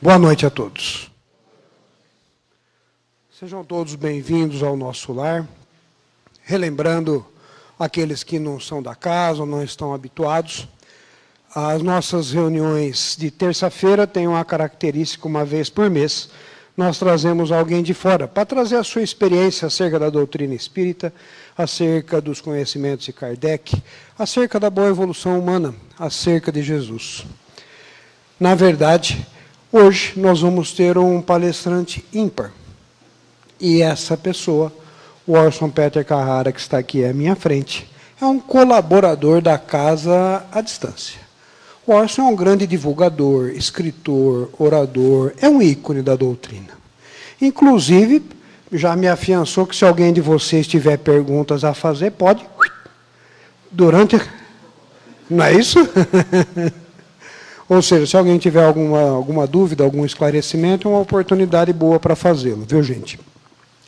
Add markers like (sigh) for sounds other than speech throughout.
Boa noite a todos. Sejam todos bem-vindos ao nosso lar. Relembrando aqueles que não são da casa ou não estão habituados, as nossas reuniões de terça-feira têm uma característica, uma vez por mês, nós trazemos alguém de fora para trazer a sua experiência acerca da doutrina espírita, acerca dos conhecimentos de Kardec, acerca da boa evolução humana, acerca de Jesus. Na verdade, hoje nós vamos ter um palestrante ímpar. E essa pessoa, o Orson Peter Carrara, que está aqui à minha frente, é um colaborador da casa à distância. O Orson é um grande divulgador, escritor, orador, é um ícone da doutrina. Inclusive, já me afiançou que se alguém de vocês tiver perguntas a fazer, pode. Durante. Não é isso? (laughs) Ou seja, se alguém tiver alguma, alguma dúvida, algum esclarecimento, é uma oportunidade boa para fazê-lo, viu, gente?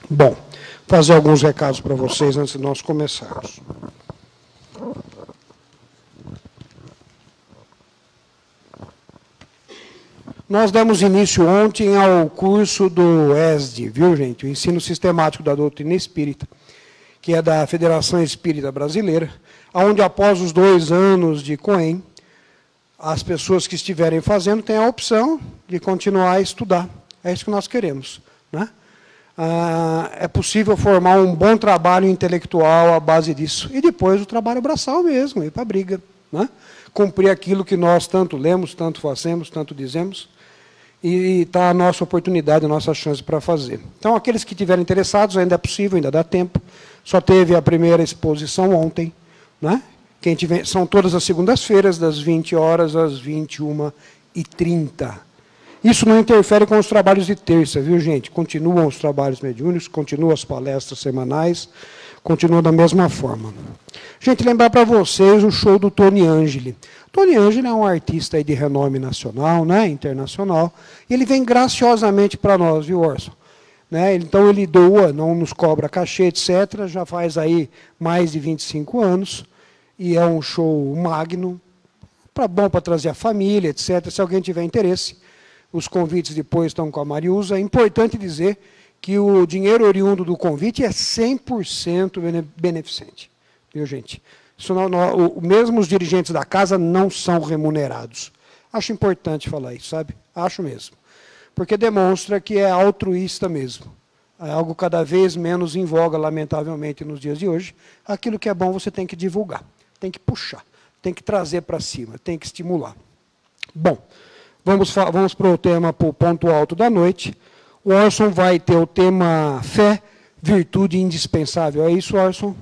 Bom, fazer alguns recados para vocês antes de nós começarmos. Nós damos início ontem ao curso do ESD, viu, gente? O Ensino Sistemático da Doutrina Espírita, que é da Federação Espírita Brasileira, onde após os dois anos de COEM, as pessoas que estiverem fazendo têm a opção de continuar a estudar. É isso que nós queremos. Né? Ah, é possível formar um bom trabalho intelectual à base disso. E depois o trabalho braçal mesmo, ir para a briga. Né? Cumprir aquilo que nós tanto lemos, tanto fazemos, tanto dizemos e está a nossa oportunidade, a nossa chance para fazer. Então, aqueles que estiverem interessados, ainda é possível, ainda dá tempo. Só teve a primeira exposição ontem. Né? Quem tiver, são todas as segundas-feiras, das 20 horas às 21 e 30 Isso não interfere com os trabalhos de terça, viu, gente? Continuam os trabalhos mediúnicos, continuam as palestras semanais, continuam da mesma forma. Gente, lembrar para vocês o show do Tony Angeli. Tony Angelo é um artista de renome nacional, né, internacional, e ele vem graciosamente para nós, viu, Orson? Né? Então ele doa, não nos cobra cachê, etc. Já faz aí mais de 25 anos, e é um show magno, para bom para trazer a família, etc. Se alguém tiver interesse, os convites depois estão com a Mariusa. É importante dizer que o dinheiro oriundo do convite é 100% beneficente, viu, gente? Isso não, não, o, mesmo os dirigentes da casa não são remunerados. Acho importante falar isso, sabe? Acho mesmo. Porque demonstra que é altruísta mesmo. É algo cada vez menos em voga, lamentavelmente, nos dias de hoje. Aquilo que é bom você tem que divulgar, tem que puxar, tem que trazer para cima, tem que estimular. Bom, vamos, vamos para o tema, para o ponto alto da noite. O Orson vai ter o tema fé, virtude indispensável. É isso, Orson?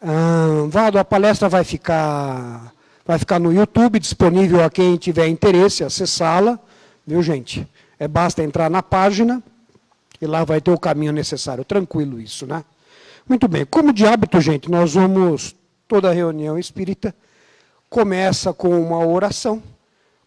Ah, Vado, a palestra vai ficar, vai ficar no YouTube, disponível a quem tiver interesse, acessá-la, viu, gente? É basta entrar na página e lá vai ter o caminho necessário. Tranquilo isso, né? Muito bem. Como de hábito, gente, nós vamos, toda reunião espírita começa com uma oração,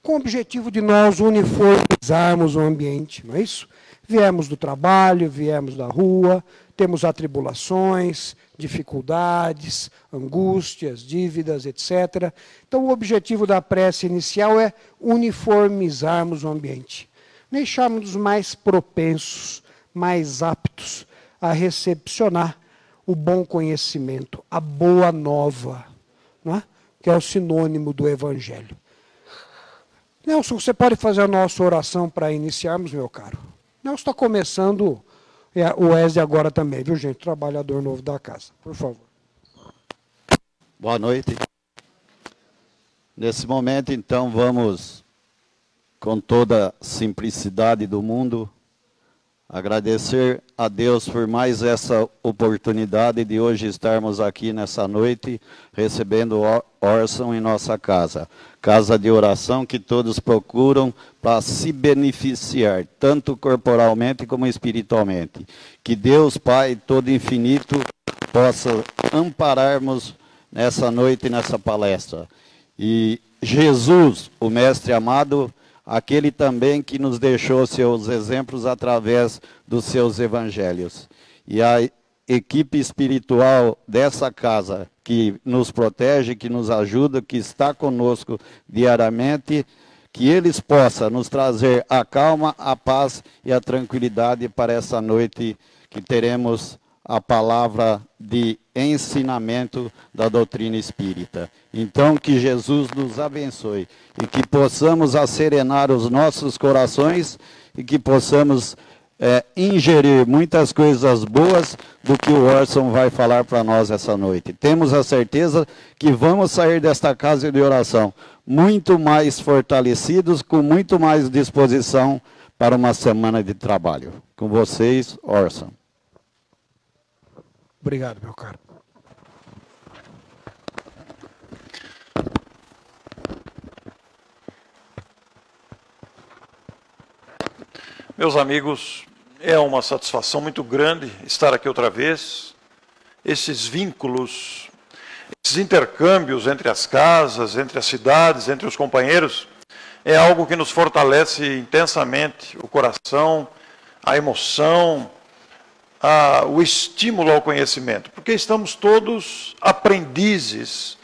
com o objetivo de nós uniformizarmos o ambiente, não é isso? Viemos do trabalho, viemos da rua, temos atribulações, dificuldades, angústias, dívidas, etc. Então, o objetivo da prece inicial é uniformizarmos o ambiente, deixarmos mais propensos, mais aptos a recepcionar o bom conhecimento, a boa nova, é? que é o sinônimo do Evangelho. Nelson, você pode fazer a nossa oração para iniciarmos, meu caro? Nelson está começando é, o Wesley agora também, viu, gente? Trabalhador novo da casa. Por favor. Boa noite. Nesse momento, então, vamos, com toda a simplicidade do mundo, agradecer a Deus por mais essa oportunidade de hoje estarmos aqui nessa noite, recebendo Orson em nossa casa casa de oração que todos procuram para se beneficiar, tanto corporalmente como espiritualmente. Que Deus, Pai todo infinito, possa ampararmos nessa noite, nessa palestra. E Jesus, o Mestre amado, aquele também que nos deixou seus exemplos através dos seus evangelhos. E a equipe espiritual dessa casa, que nos protege, que nos ajuda, que está conosco diariamente, que eles possam nos trazer a calma, a paz e a tranquilidade para essa noite que teremos a palavra de ensinamento da doutrina espírita. Então, que Jesus nos abençoe e que possamos acerenar os nossos corações e que possamos é, ingerir muitas coisas boas do que o Orson vai falar para nós essa noite. Temos a certeza que vamos sair desta casa de oração muito mais fortalecidos, com muito mais disposição para uma semana de trabalho. Com vocês, Orson. Obrigado, meu caro. Meus amigos, é uma satisfação muito grande estar aqui outra vez. Esses vínculos, esses intercâmbios entre as casas, entre as cidades, entre os companheiros, é algo que nos fortalece intensamente o coração, a emoção, a, o estímulo ao conhecimento, porque estamos todos aprendizes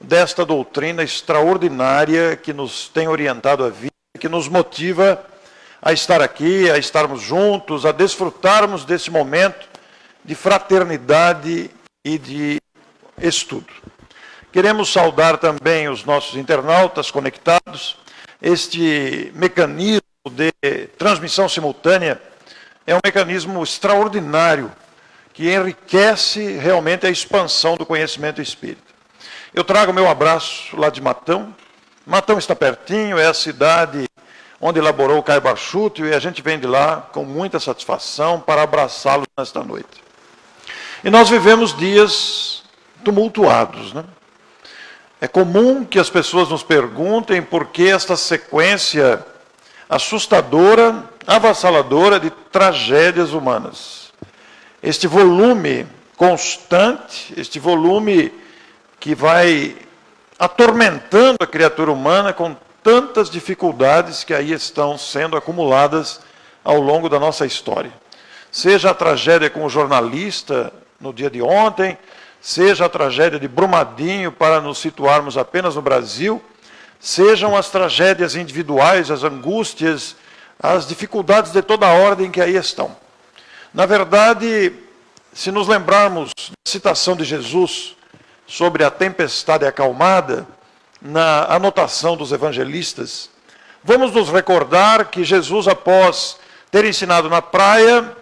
desta doutrina extraordinária que nos tem orientado a vida, que nos motiva a a estar aqui, a estarmos juntos, a desfrutarmos desse momento de fraternidade e de estudo. Queremos saudar também os nossos internautas conectados. Este mecanismo de transmissão simultânea é um mecanismo extraordinário que enriquece realmente a expansão do conhecimento espírita. Eu trago meu abraço lá de Matão. Matão está pertinho, é a cidade onde elaborou o Caio Barchuto, e a gente vem de lá com muita satisfação para abraçá-lo nesta noite. E nós vivemos dias tumultuados, né? É comum que as pessoas nos perguntem por que esta sequência assustadora, avassaladora de tragédias humanas. Este volume constante, este volume que vai atormentando a criatura humana com tantas dificuldades que aí estão sendo acumuladas ao longo da nossa história. Seja a tragédia com o jornalista no dia de ontem, seja a tragédia de Brumadinho, para nos situarmos apenas no Brasil, sejam as tragédias individuais, as angústias, as dificuldades de toda a ordem que aí estão. Na verdade, se nos lembrarmos da citação de Jesus sobre a tempestade acalmada, na anotação dos evangelistas, vamos nos recordar que Jesus, após ter ensinado na praia,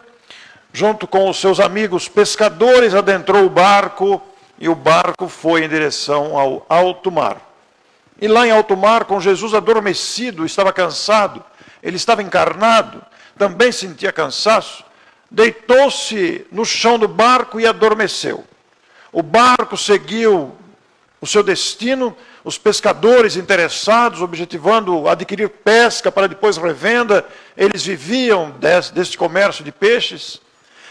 junto com os seus amigos pescadores, adentrou o barco e o barco foi em direção ao alto mar. E lá em alto mar, com Jesus adormecido, estava cansado, ele estava encarnado, também sentia cansaço, deitou-se no chão do barco e adormeceu. O barco seguiu o seu destino, os pescadores interessados, objetivando adquirir pesca para depois revenda, eles viviam desse, deste comércio de peixes.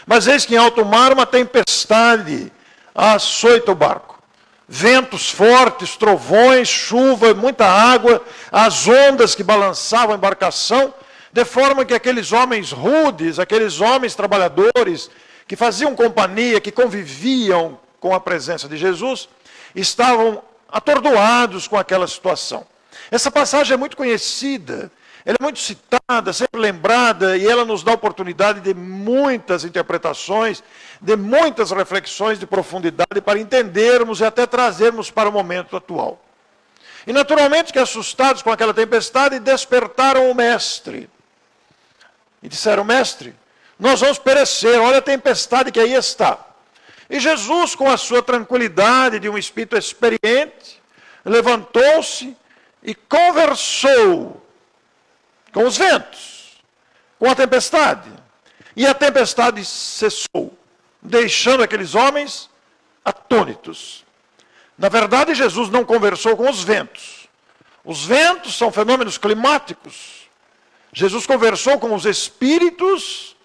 Mas eis que em alto mar uma tempestade açoita o barco. Ventos fortes, trovões, chuva, muita água, as ondas que balançavam a embarcação, de forma que aqueles homens rudes, aqueles homens trabalhadores, que faziam companhia, que conviviam com a presença de Jesus, estavam atordoados com aquela situação. Essa passagem é muito conhecida, ela é muito citada, sempre lembrada, e ela nos dá oportunidade de muitas interpretações, de muitas reflexões de profundidade para entendermos e até trazermos para o momento atual. E naturalmente que assustados com aquela tempestade, despertaram o mestre. E disseram: Mestre, nós vamos perecer, olha a tempestade que aí está. E Jesus, com a sua tranquilidade de um espírito experiente, levantou-se e conversou com os ventos, com a tempestade. E a tempestade cessou, deixando aqueles homens atônitos. Na verdade, Jesus não conversou com os ventos. Os ventos são fenômenos climáticos. Jesus conversou com os espíritos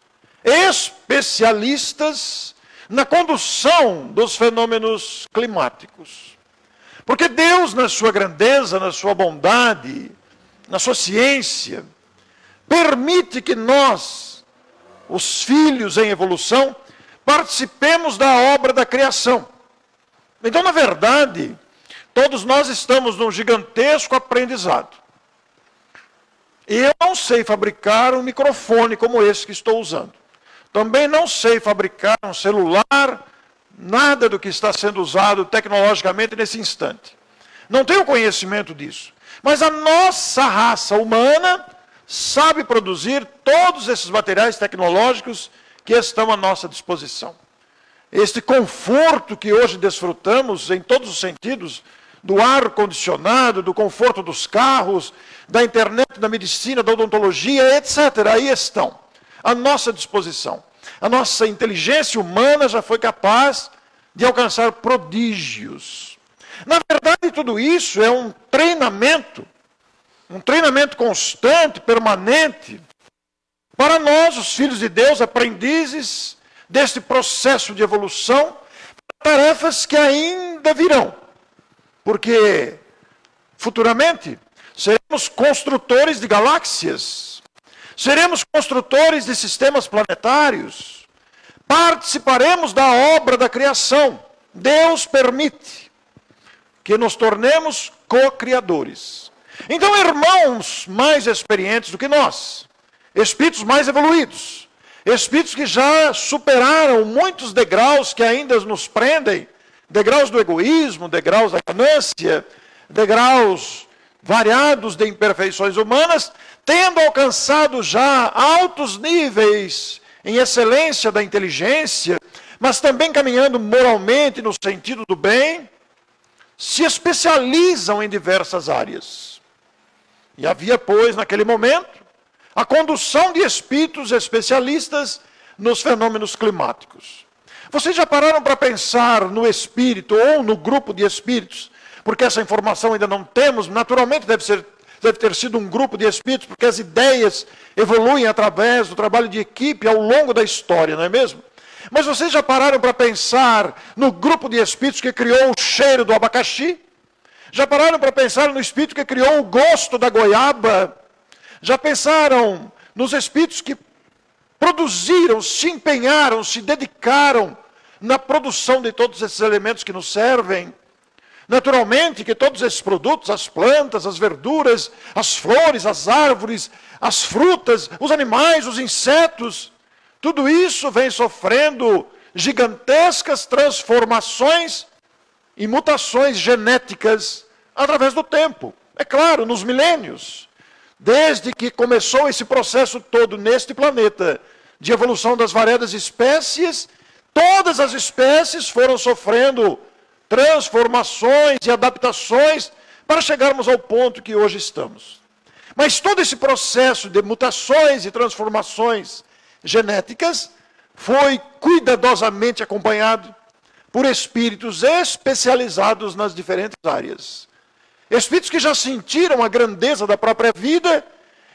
especialistas na condução dos fenômenos climáticos. Porque Deus, na sua grandeza, na sua bondade, na sua ciência, permite que nós, os filhos em evolução, participemos da obra da criação. Então, na verdade, todos nós estamos num gigantesco aprendizado. Eu não sei fabricar um microfone como esse que estou usando. Também não sei fabricar um celular, nada do que está sendo usado tecnologicamente nesse instante. Não tenho conhecimento disso. Mas a nossa raça humana sabe produzir todos esses materiais tecnológicos que estão à nossa disposição. Este conforto que hoje desfrutamos em todos os sentidos, do ar condicionado, do conforto dos carros, da internet, da medicina, da odontologia, etc. Aí estão, à nossa disposição. A nossa inteligência humana já foi capaz de alcançar prodígios. Na verdade, tudo isso é um treinamento um treinamento constante, permanente, para nós, os filhos de Deus, aprendizes deste processo de evolução, tarefas que ainda virão. Porque futuramente seremos construtores de galáxias, seremos construtores de sistemas planetários, participaremos da obra da criação. Deus permite que nos tornemos co-criadores. Então, irmãos mais experientes do que nós, espíritos mais evoluídos, espíritos que já superaram muitos degraus que ainda nos prendem degraus do egoísmo, degraus da ganância, degraus variados de imperfeições humanas, tendo alcançado já altos níveis em excelência da inteligência, mas também caminhando moralmente no sentido do bem, se especializam em diversas áreas. E havia, pois, naquele momento, a condução de espíritos especialistas nos fenômenos climáticos. Vocês já pararam para pensar no espírito ou no grupo de espíritos? Porque essa informação ainda não temos, naturalmente deve, ser, deve ter sido um grupo de espíritos, porque as ideias evoluem através do trabalho de equipe ao longo da história, não é mesmo? Mas vocês já pararam para pensar no grupo de espíritos que criou o cheiro do abacaxi? Já pararam para pensar no espírito que criou o gosto da goiaba? Já pensaram nos espíritos que produziram, se empenharam, se dedicaram na produção de todos esses elementos que nos servem? Naturalmente que todos esses produtos, as plantas, as verduras, as flores, as árvores, as frutas, os animais, os insetos, tudo isso vem sofrendo gigantescas transformações e mutações genéticas através do tempo. É claro, nos milênios. Desde que começou esse processo todo neste planeta de evolução das variadas espécies, todas as espécies foram sofrendo transformações e adaptações para chegarmos ao ponto que hoje estamos. Mas todo esse processo de mutações e transformações genéticas foi cuidadosamente acompanhado por espíritos especializados nas diferentes áreas. Espíritos que já sentiram a grandeza da própria vida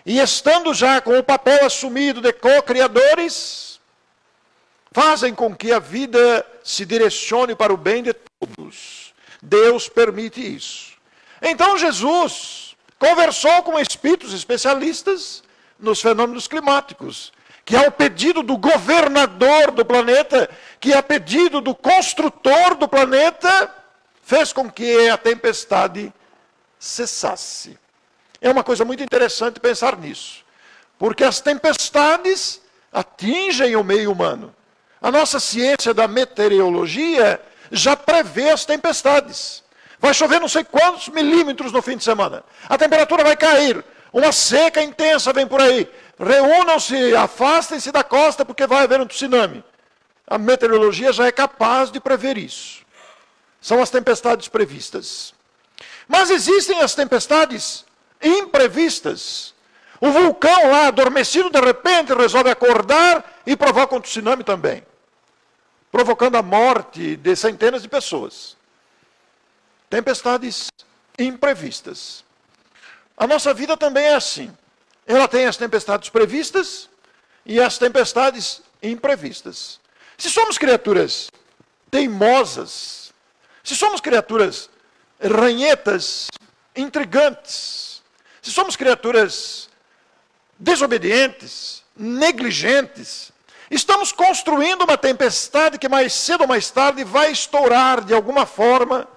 e estando já com o papel assumido de co-criadores, fazem com que a vida se direcione para o bem de todos. Deus permite isso. Então Jesus conversou com espíritos especialistas nos fenômenos climáticos que é o pedido do governador do planeta, que é pedido do construtor do planeta, fez com que a tempestade cessasse. É uma coisa muito interessante pensar nisso, porque as tempestades atingem o meio humano. A nossa ciência da meteorologia já prevê as tempestades. Vai chover não sei quantos milímetros no fim de semana. A temperatura vai cair. Uma seca intensa vem por aí reúnam-se, afastem-se da costa, porque vai haver um tsunami. A meteorologia já é capaz de prever isso. São as tempestades previstas. Mas existem as tempestades imprevistas. O vulcão lá, adormecido, de repente resolve acordar e provoca um tsunami também provocando a morte de centenas de pessoas. Tempestades imprevistas. A nossa vida também é assim. Ela tem as tempestades previstas e as tempestades imprevistas. Se somos criaturas teimosas, se somos criaturas ranhetas, intrigantes, se somos criaturas desobedientes, negligentes, Estamos construindo uma tempestade que mais cedo ou mais tarde vai estourar de alguma forma,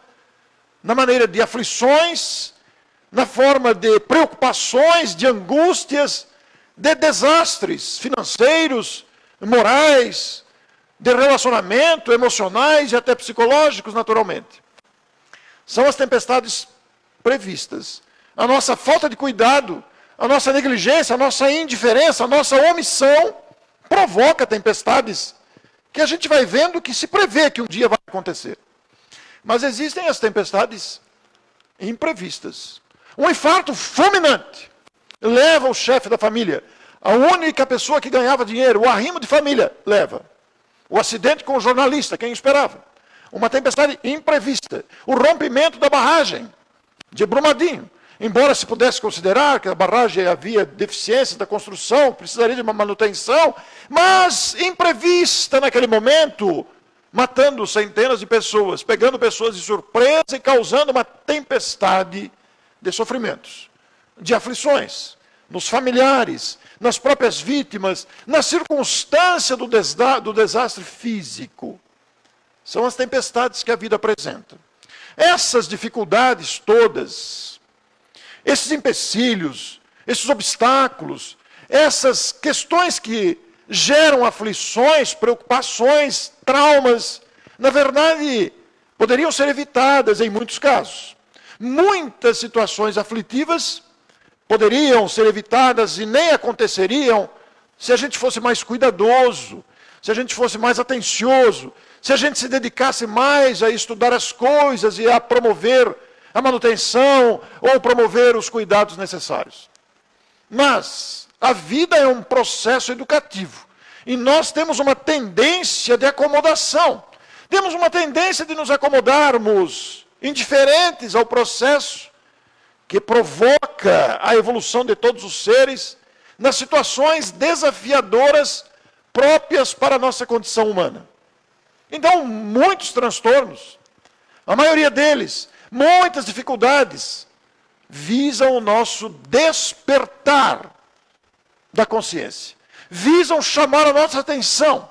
na maneira de aflições, na forma de preocupações, de angústias, de desastres financeiros, morais, de relacionamento, emocionais e até psicológicos, naturalmente. São as tempestades previstas. A nossa falta de cuidado, a nossa negligência, a nossa indiferença, a nossa omissão provoca tempestades que a gente vai vendo que se prevê que um dia vai acontecer. Mas existem as tempestades imprevistas. Um infarto fulminante leva o chefe da família, a única pessoa que ganhava dinheiro, o arrimo de família, leva. O acidente com o jornalista, quem esperava? Uma tempestade imprevista. O rompimento da barragem de Brumadinho. Embora se pudesse considerar que a barragem havia deficiência da construção, precisaria de uma manutenção, mas imprevista naquele momento, matando centenas de pessoas, pegando pessoas de surpresa e causando uma tempestade de sofrimentos, de aflições, nos familiares, nas próprias vítimas, na circunstância do, do desastre físico. São as tempestades que a vida apresenta. Essas dificuldades todas, esses empecilhos, esses obstáculos, essas questões que geram aflições, preocupações, traumas, na verdade, poderiam ser evitadas em muitos casos. Muitas situações aflitivas poderiam ser evitadas e nem aconteceriam se a gente fosse mais cuidadoso, se a gente fosse mais atencioso, se a gente se dedicasse mais a estudar as coisas e a promover a manutenção ou promover os cuidados necessários. Mas a vida é um processo educativo e nós temos uma tendência de acomodação. Temos uma tendência de nos acomodarmos indiferentes ao processo que provoca a evolução de todos os seres nas situações desafiadoras próprias para a nossa condição humana. Então, muitos transtornos, a maioria deles Muitas dificuldades visam o nosso despertar da consciência, visam chamar a nossa atenção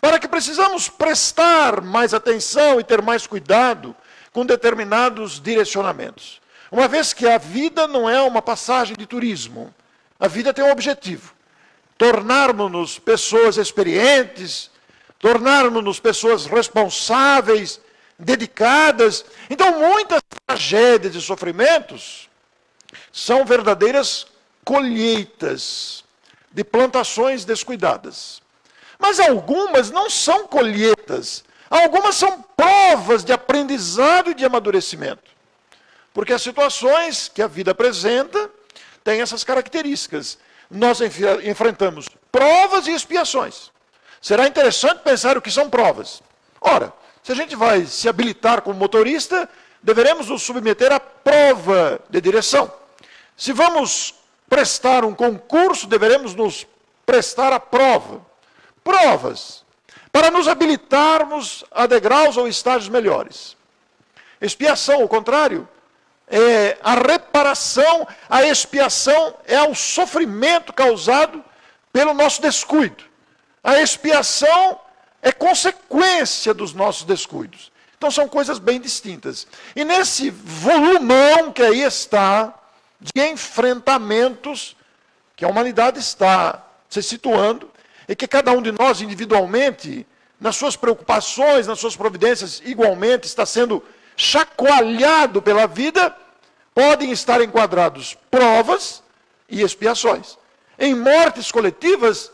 para que precisamos prestar mais atenção e ter mais cuidado com determinados direcionamentos. Uma vez que a vida não é uma passagem de turismo, a vida tem um objetivo: tornarmos-nos pessoas experientes, tornarmos-nos pessoas responsáveis dedicadas. Então, muitas tragédias e sofrimentos são verdadeiras colheitas de plantações descuidadas. Mas algumas não são colheitas, algumas são provas de aprendizado e de amadurecimento. Porque as situações que a vida apresenta têm essas características. Nós enfrentamos provas e expiações. Será interessante pensar o que são provas. Ora, se a gente vai se habilitar como motorista, deveremos nos submeter à prova de direção. Se vamos prestar um concurso, deveremos nos prestar à prova. Provas. Para nos habilitarmos a degraus ou estágios melhores. Expiação, ao contrário, é a reparação, a expiação é o sofrimento causado pelo nosso descuido. A expiação é consequência dos nossos descuidos. Então são coisas bem distintas. E nesse volumão que aí está, de enfrentamentos, que a humanidade está se situando, e que cada um de nós individualmente, nas suas preocupações, nas suas providências, igualmente está sendo chacoalhado pela vida, podem estar enquadrados provas e expiações. Em mortes coletivas,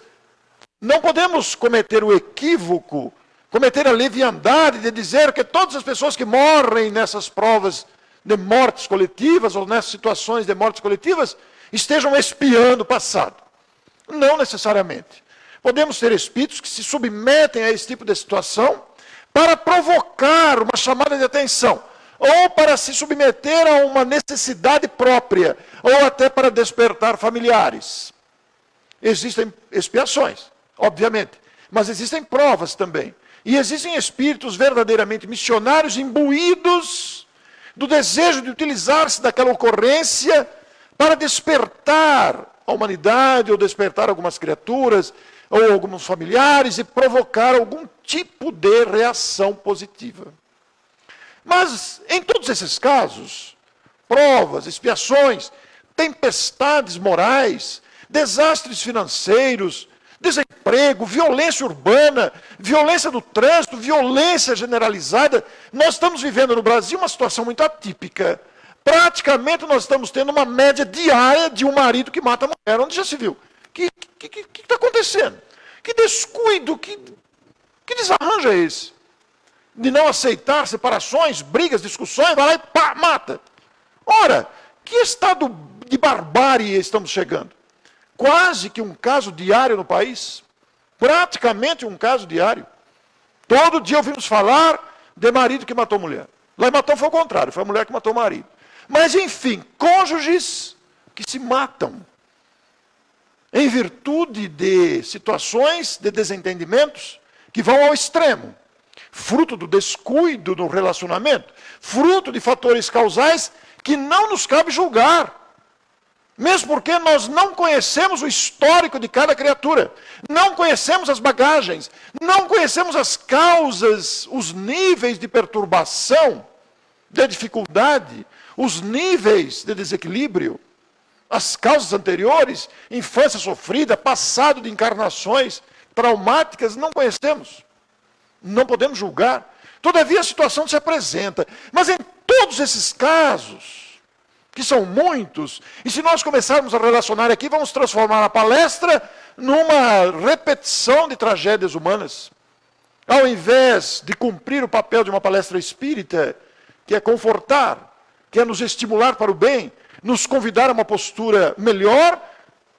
não podemos cometer o equívoco, cometer a leviandade de dizer que todas as pessoas que morrem nessas provas de mortes coletivas ou nessas situações de mortes coletivas estejam espiando o passado. Não necessariamente. Podemos ter espíritos que se submetem a esse tipo de situação para provocar uma chamada de atenção, ou para se submeter a uma necessidade própria, ou até para despertar familiares. Existem expiações obviamente. Mas existem provas também. E existem espíritos verdadeiramente missionários imbuídos do desejo de utilizar-se daquela ocorrência para despertar a humanidade ou despertar algumas criaturas ou alguns familiares e provocar algum tipo de reação positiva. Mas em todos esses casos, provas, expiações, tempestades morais, desastres financeiros, desemprego, violência urbana, violência do trânsito, violência generalizada. Nós estamos vivendo no Brasil uma situação muito atípica. Praticamente nós estamos tendo uma média diária de um marido que mata a mulher. Onde já se viu? O que está acontecendo? Que descuido, que, que desarranjo é esse? De não aceitar separações, brigas, discussões, vai lá e pá, mata. Ora, que estado de barbárie estamos chegando? Quase que um caso diário no país. Praticamente um caso diário. Todo dia ouvimos falar de marido que matou mulher. Lá em Matão foi o contrário, foi a mulher que matou o marido. Mas, enfim, cônjuges que se matam em virtude de situações de desentendimentos que vão ao extremo, fruto do descuido no relacionamento, fruto de fatores causais que não nos cabe julgar. Mesmo porque nós não conhecemos o histórico de cada criatura, não conhecemos as bagagens, não conhecemos as causas, os níveis de perturbação, de dificuldade, os níveis de desequilíbrio, as causas anteriores, infância sofrida, passado de encarnações traumáticas, não conhecemos. Não podemos julgar. Todavia a situação se apresenta. Mas em todos esses casos, que são muitos, e se nós começarmos a relacionar aqui, vamos transformar a palestra numa repetição de tragédias humanas. Ao invés de cumprir o papel de uma palestra espírita, que é confortar, que é nos estimular para o bem, nos convidar a uma postura melhor,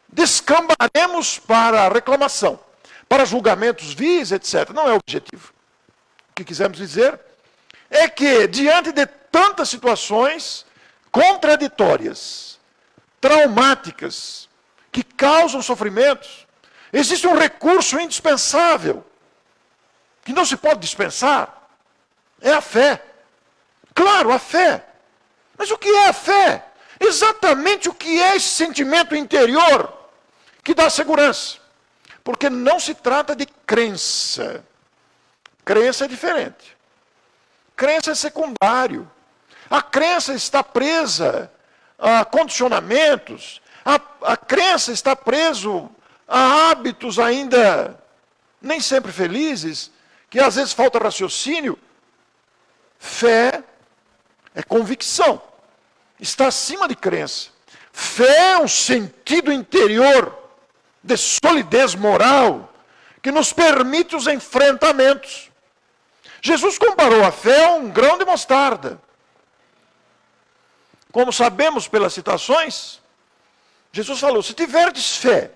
descambaremos para a reclamação, para julgamentos vis, etc. Não é o objetivo. O que quisemos dizer é que, diante de tantas situações, contraditórias, traumáticas, que causam sofrimentos, existe um recurso indispensável, que não se pode dispensar, é a fé. Claro, a fé. Mas o que é a fé? Exatamente o que é esse sentimento interior que dá segurança. Porque não se trata de crença. Crença é diferente. Crença é secundário. A crença está presa a condicionamentos, a, a crença está preso a hábitos ainda nem sempre felizes, que às vezes falta raciocínio. Fé é convicção, está acima de crença. Fé é um sentido interior de solidez moral que nos permite os enfrentamentos. Jesus comparou a fé a um grão de mostarda. Como sabemos pelas citações, Jesus falou: se tiverdes fé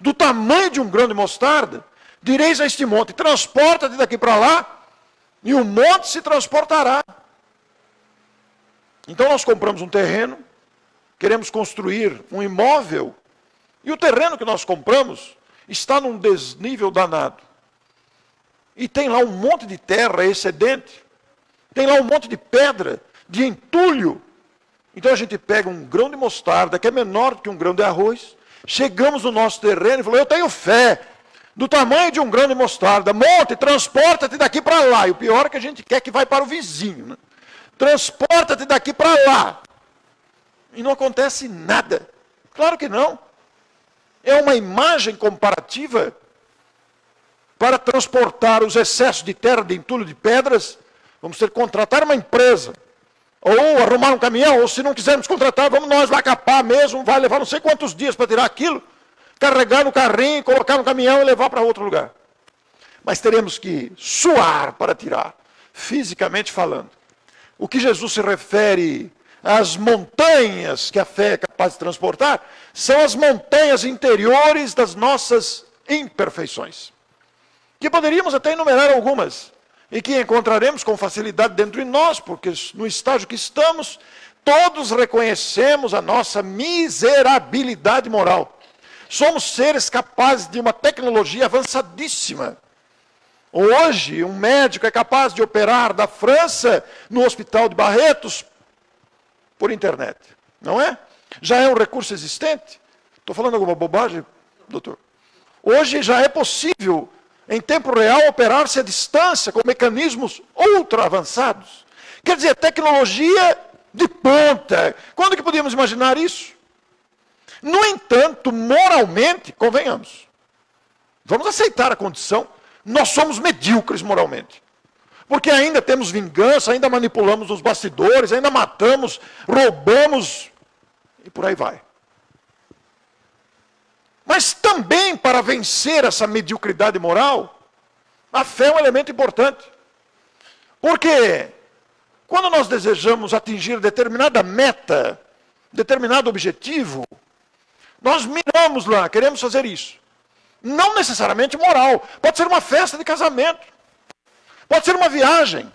do tamanho de um grão de mostarda, direis a este monte: transporta-te daqui para lá, e o monte se transportará. Então nós compramos um terreno, queremos construir um imóvel, e o terreno que nós compramos está num desnível danado. E tem lá um monte de terra excedente, tem lá um monte de pedra, de entulho, então a gente pega um grão de mostarda, que é menor do que um grão de arroz, chegamos no nosso terreno e falamos: Eu tenho fé, do tamanho de um grão de mostarda, monte, transporta-te daqui para lá. E o pior é que a gente quer que vai para o vizinho. Né? Transporta-te daqui para lá. E não acontece nada. Claro que não. É uma imagem comparativa para transportar os excessos de terra, de entulho de pedras. Vamos ter que contratar uma empresa ou arrumar um caminhão, ou se não quisermos contratar, vamos nós lá capar mesmo, vai levar não sei quantos dias para tirar aquilo, carregar no carrinho, colocar no caminhão e levar para outro lugar. Mas teremos que suar para tirar, fisicamente falando. O que Jesus se refere às montanhas que a fé é capaz de transportar, são as montanhas interiores das nossas imperfeições. Que poderíamos até enumerar algumas e que encontraremos com facilidade dentro de nós, porque no estágio que estamos, todos reconhecemos a nossa miserabilidade moral. Somos seres capazes de uma tecnologia avançadíssima. Hoje, um médico é capaz de operar da França no hospital de Barretos por internet, não é? Já é um recurso existente? Estou falando alguma bobagem, doutor? Hoje já é possível, em tempo real, operar-se à distância com mecanismos ultra avançados. Quer dizer, tecnologia de ponta. Quando que podíamos imaginar isso? No entanto, moralmente, convenhamos, vamos aceitar a condição, nós somos medíocres moralmente. Porque ainda temos vingança, ainda manipulamos os bastidores, ainda matamos, roubamos e por aí vai. Mas também para vencer essa mediocridade moral, a fé é um elemento importante. Porque quando nós desejamos atingir determinada meta, determinado objetivo, nós miramos lá, queremos fazer isso. Não necessariamente moral, pode ser uma festa de casamento, pode ser uma viagem,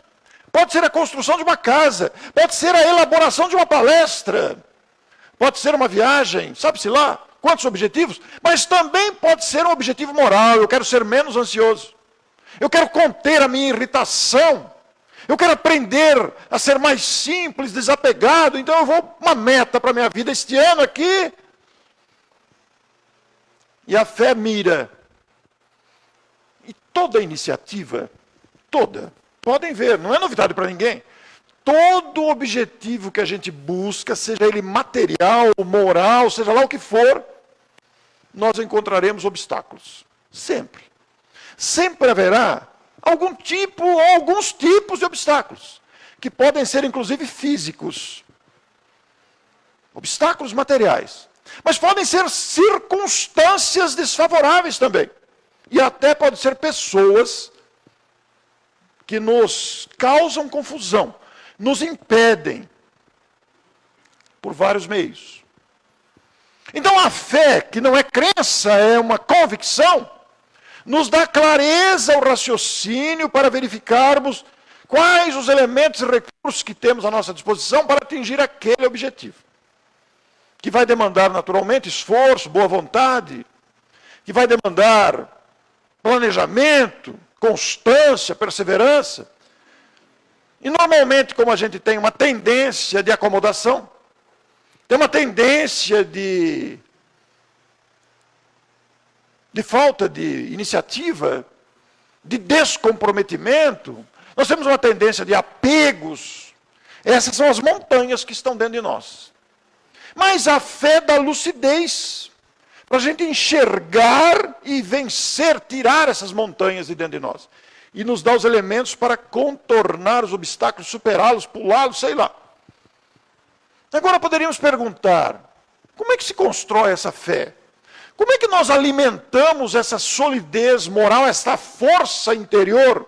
pode ser a construção de uma casa, pode ser a elaboração de uma palestra, pode ser uma viagem, sabe-se lá quantos objetivos, mas também pode ser um objetivo moral. Eu quero ser menos ansioso, eu quero conter a minha irritação, eu quero aprender a ser mais simples, desapegado. Então eu vou uma meta para a minha vida este ano aqui. E a fé mira. E toda iniciativa, toda, podem ver, não é novidade para ninguém. Todo objetivo que a gente busca, seja ele material, moral, seja lá o que for, nós encontraremos obstáculos. Sempre. Sempre haverá algum tipo ou alguns tipos de obstáculos, que podem ser inclusive físicos, obstáculos materiais, mas podem ser circunstâncias desfavoráveis também. E até podem ser pessoas que nos causam confusão, nos impedem por vários meios. Então a fé, que não é crença, é uma convicção, nos dá clareza ao raciocínio para verificarmos quais os elementos e recursos que temos à nossa disposição para atingir aquele objetivo. Que vai demandar naturalmente esforço, boa vontade, que vai demandar planejamento, constância, perseverança. E normalmente, como a gente tem uma tendência de acomodação, tem uma tendência de de falta de iniciativa, de descomprometimento, nós temos uma tendência de apegos. Essas são as montanhas que estão dentro de nós. Mas a fé da lucidez, para a gente enxergar e vencer, tirar essas montanhas de dentro de nós. E nos dá os elementos para contornar os obstáculos, superá-los, pulá-los, sei lá. Agora poderíamos perguntar: como é que se constrói essa fé? Como é que nós alimentamos essa solidez moral, essa força interior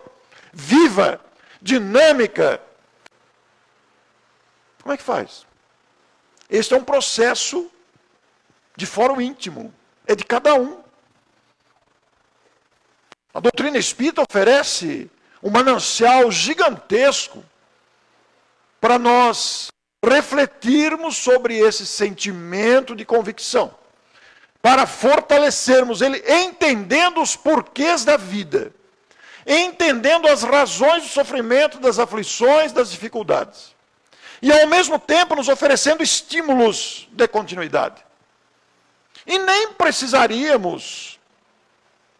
viva, dinâmica? Como é que faz? Este é um processo de fórum íntimo, é de cada um. A doutrina espírita oferece um manancial gigantesco para nós refletirmos sobre esse sentimento de convicção para fortalecermos ele, entendendo os porquês da vida, entendendo as razões do sofrimento, das aflições, das dificuldades, e ao mesmo tempo nos oferecendo estímulos de continuidade. E nem precisaríamos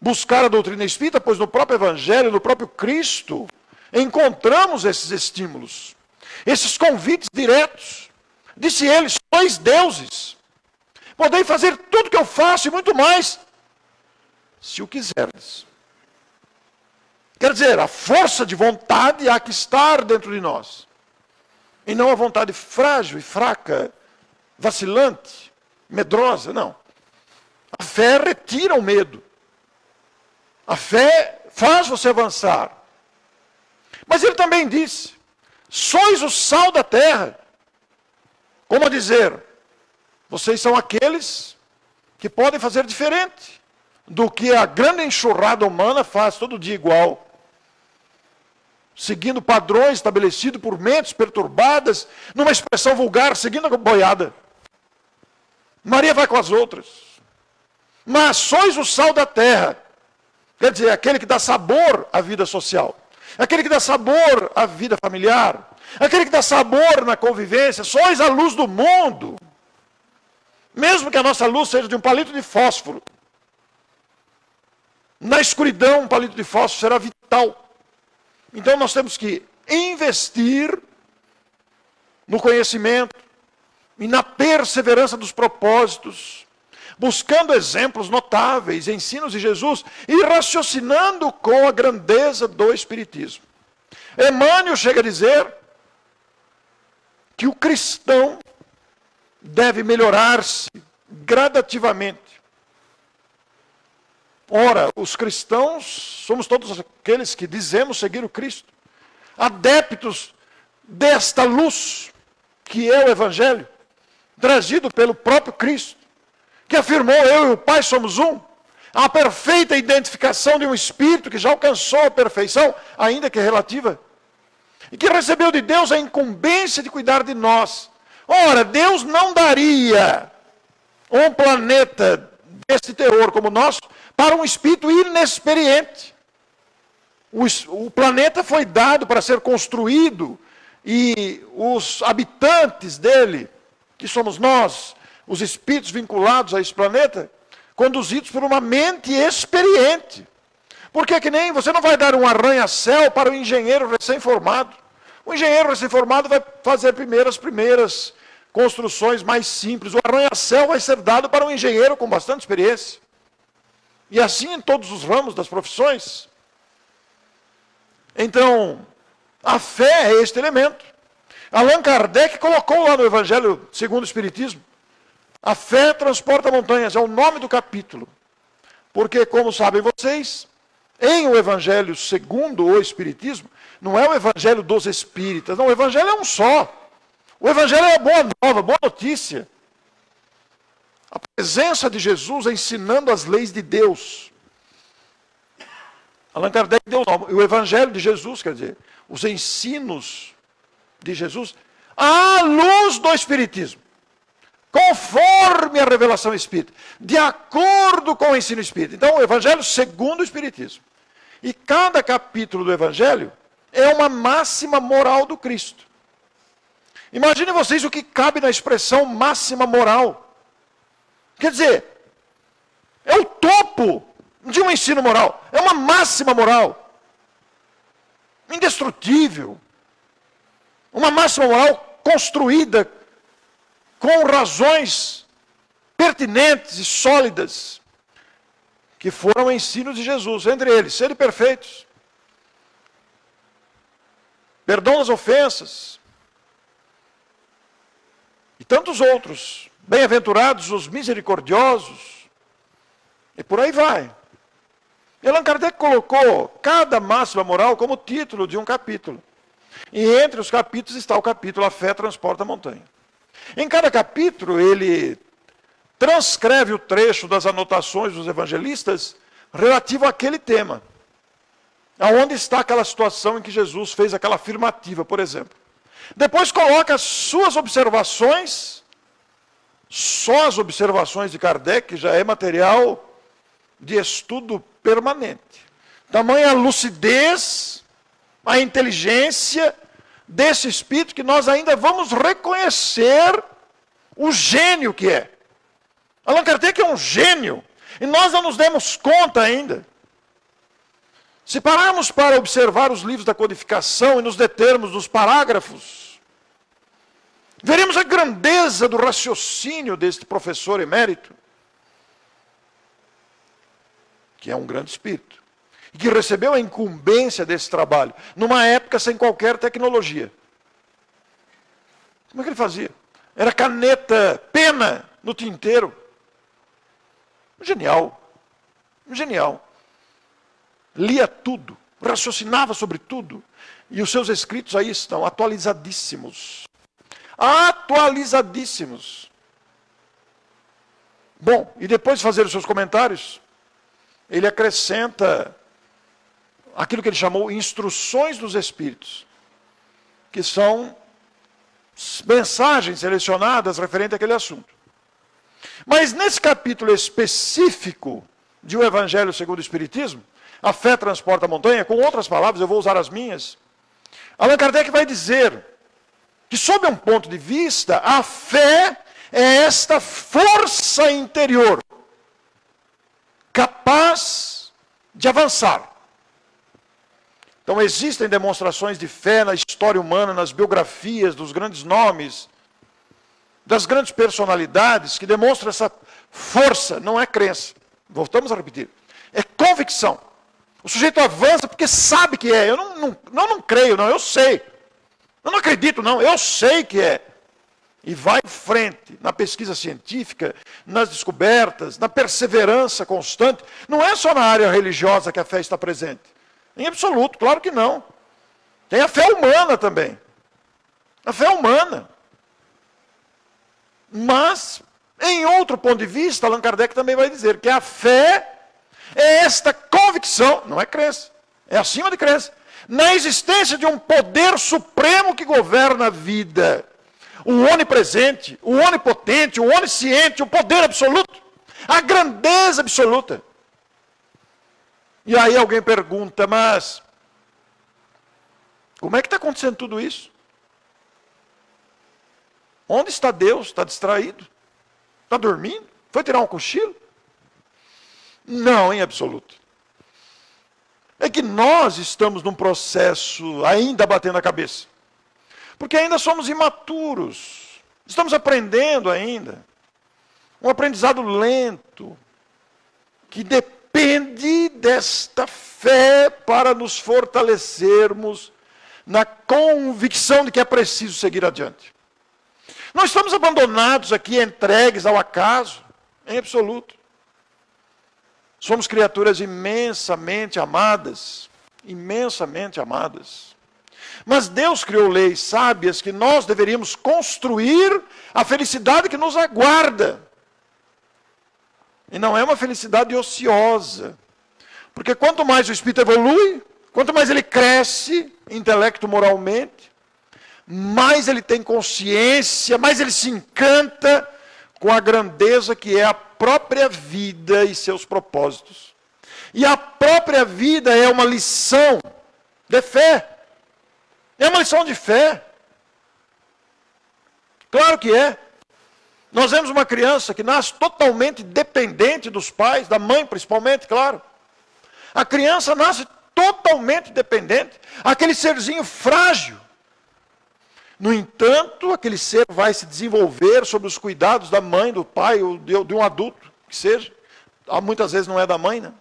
buscar a doutrina espírita, pois no próprio Evangelho, no próprio Cristo, encontramos esses estímulos, esses convites diretos. Disse ele: sois deuses. Podei fazer tudo que eu faço e muito mais, se o quiserdes. Quer dizer, a força de vontade há que estar dentro de nós. E não a vontade frágil e fraca, vacilante, medrosa, não. A fé retira o medo. A fé faz você avançar. Mas ele também disse: sois o sal da terra. Como a dizer, vocês são aqueles que podem fazer diferente do que a grande enxurrada humana faz todo dia igual. Seguindo padrões estabelecidos por mentes perturbadas, numa expressão vulgar, seguindo a boiada. Maria vai com as outras. Mas sois o sal da terra. Quer dizer, aquele que dá sabor à vida social. Aquele que dá sabor à vida familiar. Aquele que dá sabor na convivência. Sois a luz do mundo. Mesmo que a nossa luz seja de um palito de fósforo. Na escuridão, um palito de fósforo será vital. Então nós temos que investir no conhecimento e na perseverança dos propósitos, buscando exemplos notáveis, ensinos de Jesus e raciocinando com a grandeza do Espiritismo. Emmanuel chega a dizer que o cristão deve melhorar-se gradativamente. Ora, os cristãos somos todos aqueles que dizemos seguir o Cristo, adeptos desta luz que é o Evangelho, trazido pelo próprio Cristo, que afirmou: Eu e o Pai somos um. A perfeita identificação de um espírito que já alcançou a perfeição, ainda que relativa, e que recebeu de Deus a incumbência de cuidar de nós. Ora, Deus não daria um planeta desse teor como o nosso para um espírito inexperiente. O, o planeta foi dado para ser construído e os habitantes dele, que somos nós, os espíritos vinculados a esse planeta, conduzidos por uma mente experiente. Porque que nem você não vai dar um arranha-céu para o engenheiro recém-formado. O engenheiro recém-formado vai fazer primeiro as primeiras construções mais simples. O arranha-céu vai ser dado para um engenheiro com bastante experiência. E assim em todos os ramos das profissões. Então, a fé é este elemento. Allan Kardec colocou lá no Evangelho segundo o Espiritismo: a fé transporta montanhas, é o nome do capítulo. Porque, como sabem vocês, em o Evangelho segundo o Espiritismo, não é o Evangelho dos Espíritas, não, o Evangelho é um só. O Evangelho é a boa nova, boa notícia. A presença de Jesus ensinando as leis de Deus. Allan Kardec deu o nome. O Evangelho de Jesus, quer dizer, os ensinos de Jesus, à luz do Espiritismo, conforme a revelação espírita, de acordo com o ensino espírita. Então, o Evangelho segundo o Espiritismo. E cada capítulo do Evangelho é uma máxima moral do Cristo. Imagine vocês o que cabe na expressão máxima moral. Quer dizer, é o topo de um ensino moral, é uma máxima moral indestrutível. Uma máxima moral construída com razões pertinentes e sólidas, que foram ensinos de Jesus, entre eles, serem perfeitos, perdão das ofensas, e tantos outros, bem-aventurados os misericordiosos, e por aí vai. Allan Kardec colocou cada máxima moral como título de um capítulo. E entre os capítulos está o capítulo A Fé Transporta a Montanha. Em cada capítulo, ele transcreve o trecho das anotações dos evangelistas relativo àquele tema. Aonde está aquela situação em que Jesus fez aquela afirmativa, por exemplo. Depois coloca as suas observações, só as observações de Kardec, que já é material de estudo permanente. Tamanha lucidez, a inteligência desse espírito que nós ainda vamos reconhecer o gênio que é. Allan Kardec é um gênio, e nós não nos demos conta ainda. Se pararmos para observar os livros da codificação e nos determos nos parágrafos, veremos a grandeza do raciocínio deste professor emérito. que é um grande espírito, e que recebeu a incumbência desse trabalho, numa época sem qualquer tecnologia. Como é que ele fazia? Era caneta, pena no tinteiro. Genial. Genial. Lia tudo, raciocinava sobre tudo. E os seus escritos aí estão atualizadíssimos. Atualizadíssimos. Bom, e depois de fazer os seus comentários, ele acrescenta aquilo que ele chamou instruções dos Espíritos, que são mensagens selecionadas referente àquele assunto. Mas nesse capítulo específico de O Evangelho segundo o Espiritismo, a fé transporta a montanha, com outras palavras, eu vou usar as minhas. Allan Kardec vai dizer que, sob um ponto de vista, a fé é esta força interior capaz de avançar. Então existem demonstrações de fé na história humana, nas biografias dos grandes nomes, das grandes personalidades, que demonstram essa força, não é crença. Voltamos a repetir. É convicção. O sujeito avança porque sabe que é. Eu não, não, não, não creio, não, eu sei. Eu não acredito, não, eu sei que é. E vai em frente na pesquisa científica, nas descobertas, na perseverança constante. Não é só na área religiosa que a fé está presente. Em absoluto, claro que não. Tem a fé humana também. A fé humana. Mas, em outro ponto de vista, Allan Kardec também vai dizer que a fé é esta convicção, não é crença, é acima de crença, na existência de um poder supremo que governa a vida. O onipresente, o onipotente, o onisciente, o poder absoluto, a grandeza absoluta. E aí alguém pergunta, mas como é que está acontecendo tudo isso? Onde está Deus? Está distraído? Está dormindo? Foi tirar um cochilo? Não, em absoluto. É que nós estamos num processo ainda batendo a cabeça. Porque ainda somos imaturos. Estamos aprendendo ainda. Um aprendizado lento. Que depende desta fé para nos fortalecermos na convicção de que é preciso seguir adiante. Nós estamos abandonados aqui, entregues ao acaso, em absoluto. Somos criaturas imensamente amadas, imensamente amadas. Mas Deus criou leis sábias que nós deveríamos construir a felicidade que nos aguarda. E não é uma felicidade ociosa. Porque quanto mais o espírito evolui, quanto mais ele cresce, intelecto moralmente, mais ele tem consciência, mais ele se encanta com a grandeza que é a própria vida e seus propósitos. E a própria vida é uma lição de fé. É uma lição de fé. Claro que é. Nós vemos uma criança que nasce totalmente dependente dos pais, da mãe principalmente, claro. A criança nasce totalmente dependente, aquele serzinho frágil, no entanto, aquele ser vai se desenvolver sob os cuidados da mãe, do pai, ou de um adulto, que seja. Ah, muitas vezes não é da mãe, né?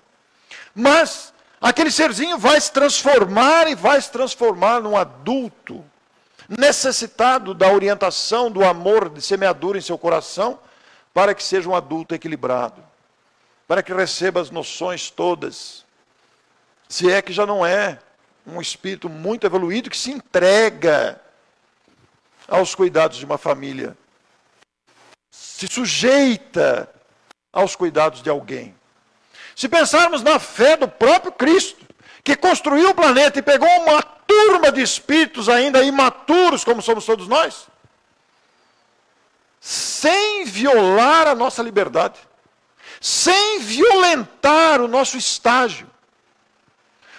Mas aquele serzinho vai se transformar e vai se transformar num adulto, necessitado da orientação, do amor, de semeadura em seu coração, para que seja um adulto equilibrado, para que receba as noções todas. Se é que já não é um espírito muito evoluído que se entrega aos cuidados de uma família, se sujeita aos cuidados de alguém. Se pensarmos na fé do próprio Cristo, que construiu o planeta e pegou uma turma de espíritos ainda imaturos, como somos todos nós, sem violar a nossa liberdade, sem violentar o nosso estágio.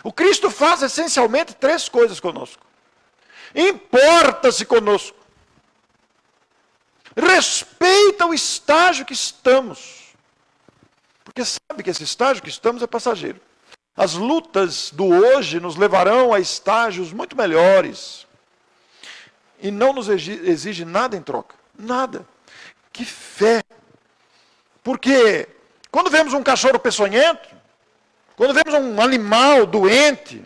O Cristo faz essencialmente três coisas conosco. Importa-se conosco. Respeita o estágio que estamos. Porque sabe que esse estágio que estamos é passageiro. As lutas do hoje nos levarão a estágios muito melhores. E não nos exige nada em troca. Nada. Que fé. Porque quando vemos um cachorro peçonhento, quando vemos um animal doente,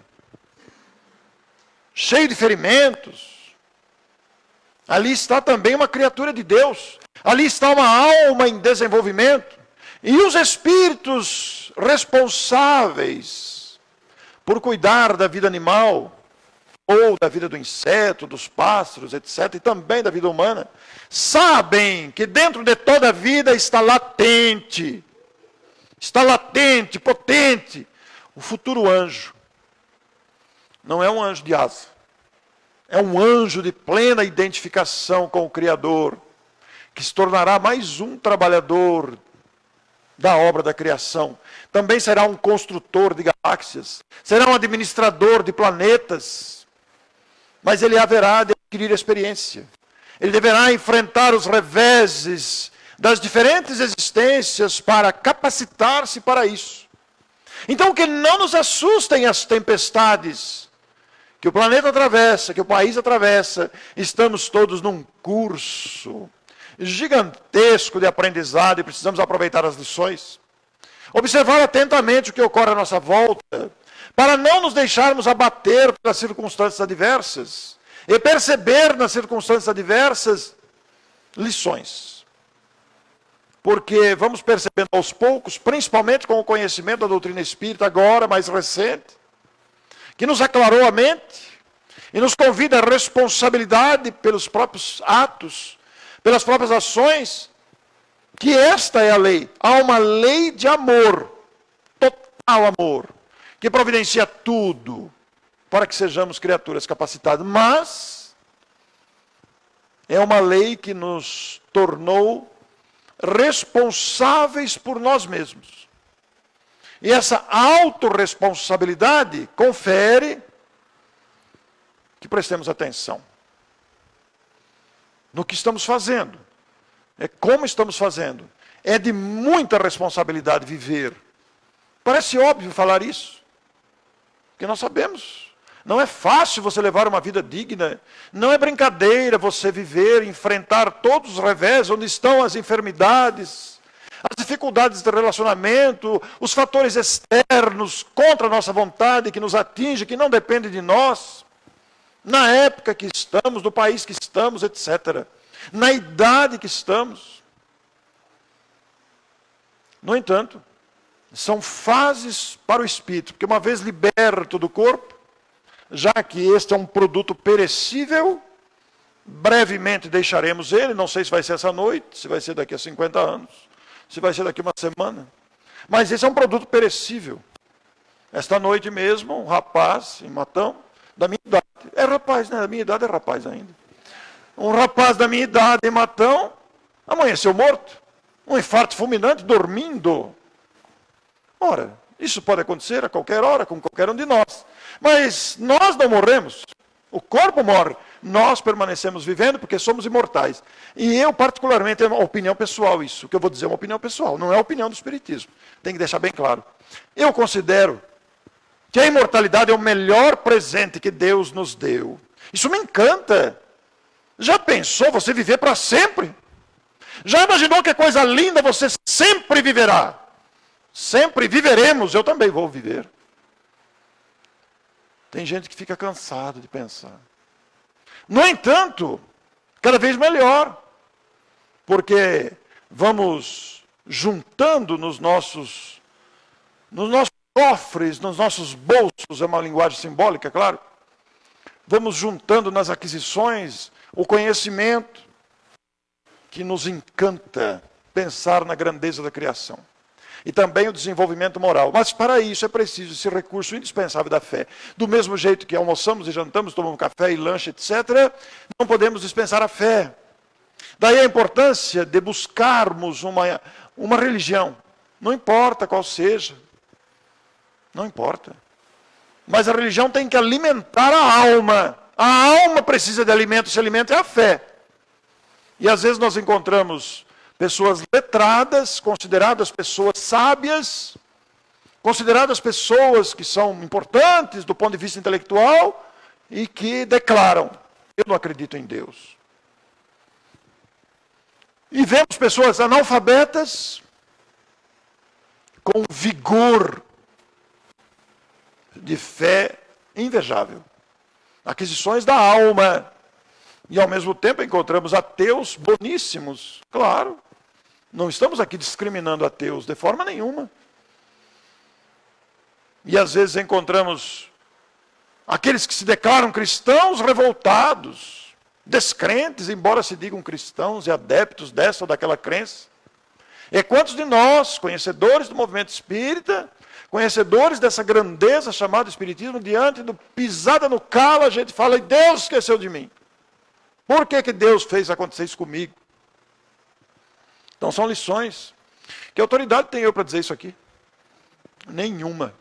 cheio de ferimentos. Ali está também uma criatura de Deus. Ali está uma alma em desenvolvimento. E os espíritos responsáveis por cuidar da vida animal, ou da vida do inseto, dos pássaros, etc., e também da vida humana, sabem que dentro de toda a vida está latente, está latente, potente, o futuro anjo não é um anjo de asa. É um anjo de plena identificação com o Criador, que se tornará mais um trabalhador da obra da criação. Também será um construtor de galáxias, será um administrador de planetas. Mas ele haverá de adquirir experiência. Ele deverá enfrentar os reveses das diferentes existências para capacitar-se para isso. Então, que não nos assustem as tempestades que o planeta atravessa, que o país atravessa, estamos todos num curso gigantesco de aprendizado e precisamos aproveitar as lições. Observar atentamente o que ocorre à nossa volta, para não nos deixarmos abater pelas circunstâncias adversas e perceber nas circunstâncias adversas lições. Porque vamos percebendo aos poucos, principalmente com o conhecimento da doutrina espírita, agora mais recente, que nos aclarou a mente e nos convida à responsabilidade pelos próprios atos, pelas próprias ações, que esta é a lei. Há uma lei de amor, total amor, que providencia tudo para que sejamos criaturas capacitadas. Mas é uma lei que nos tornou responsáveis por nós mesmos. E essa autorresponsabilidade confere que prestemos atenção no que estamos fazendo, é como estamos fazendo. É de muita responsabilidade viver. Parece óbvio falar isso, porque nós sabemos. Não é fácil você levar uma vida digna. Não é brincadeira você viver, enfrentar todos os revés, onde estão as enfermidades, as dificuldades de relacionamento, os fatores externos contra a nossa vontade que nos atinge, que não depende de nós na época que estamos, no país que estamos, etc. Na idade que estamos. No entanto, são fases para o espírito, porque uma vez liberto do corpo, já que este é um produto perecível, brevemente deixaremos ele, não sei se vai ser essa noite, se vai ser daqui a 50 anos, se vai ser daqui a uma semana. Mas esse é um produto perecível. Esta noite mesmo, um rapaz em Matão, da minha idade. É rapaz, né? Da minha idade é rapaz ainda. Um rapaz da minha idade Matão amanheceu morto. Um infarto fulminante, dormindo. Ora, isso pode acontecer a qualquer hora, com qualquer um de nós. Mas nós não morremos. O corpo morre. Nós permanecemos vivendo porque somos imortais. E eu, particularmente, é uma opinião pessoal isso. O que eu vou dizer é uma opinião pessoal, não é a opinião do Espiritismo. Tem que deixar bem claro. Eu considero que a imortalidade é o melhor presente que Deus nos deu. Isso me encanta. Já pensou você viver para sempre? Já imaginou que coisa linda você sempre viverá? Sempre viveremos, eu também vou viver. Tem gente que fica cansado de pensar. No entanto, cada vez melhor, porque vamos juntando nos nossos, nos nossos cofres, nos nossos bolsos, é uma linguagem simbólica, claro. Vamos juntando nas aquisições o conhecimento que nos encanta pensar na grandeza da criação. E também o desenvolvimento moral. Mas para isso é preciso esse recurso indispensável da fé. Do mesmo jeito que almoçamos e jantamos, tomamos café e lanche, etc., não podemos dispensar a fé. Daí a importância de buscarmos uma, uma religião, não importa qual seja, não importa. Mas a religião tem que alimentar a alma. A alma precisa de alimento, esse alimento é a fé. E às vezes nós encontramos pessoas letradas, consideradas pessoas sábias, consideradas pessoas que são importantes do ponto de vista intelectual e que declaram: Eu não acredito em Deus. E vemos pessoas analfabetas com vigor de fé invejável. Aquisições da alma. E ao mesmo tempo encontramos ateus boníssimos. Claro, não estamos aqui discriminando ateus de forma nenhuma. E às vezes encontramos aqueles que se declaram cristãos revoltados, descrentes, embora se digam cristãos e adeptos dessa ou daquela crença. E quantos de nós, conhecedores do movimento espírita, conhecedores dessa grandeza chamada Espiritismo, diante do pisada no calo, a gente fala, e Deus esqueceu de mim. Por que, que Deus fez acontecer isso comigo? Então são lições. Que autoridade tenho eu para dizer isso aqui? Nenhuma.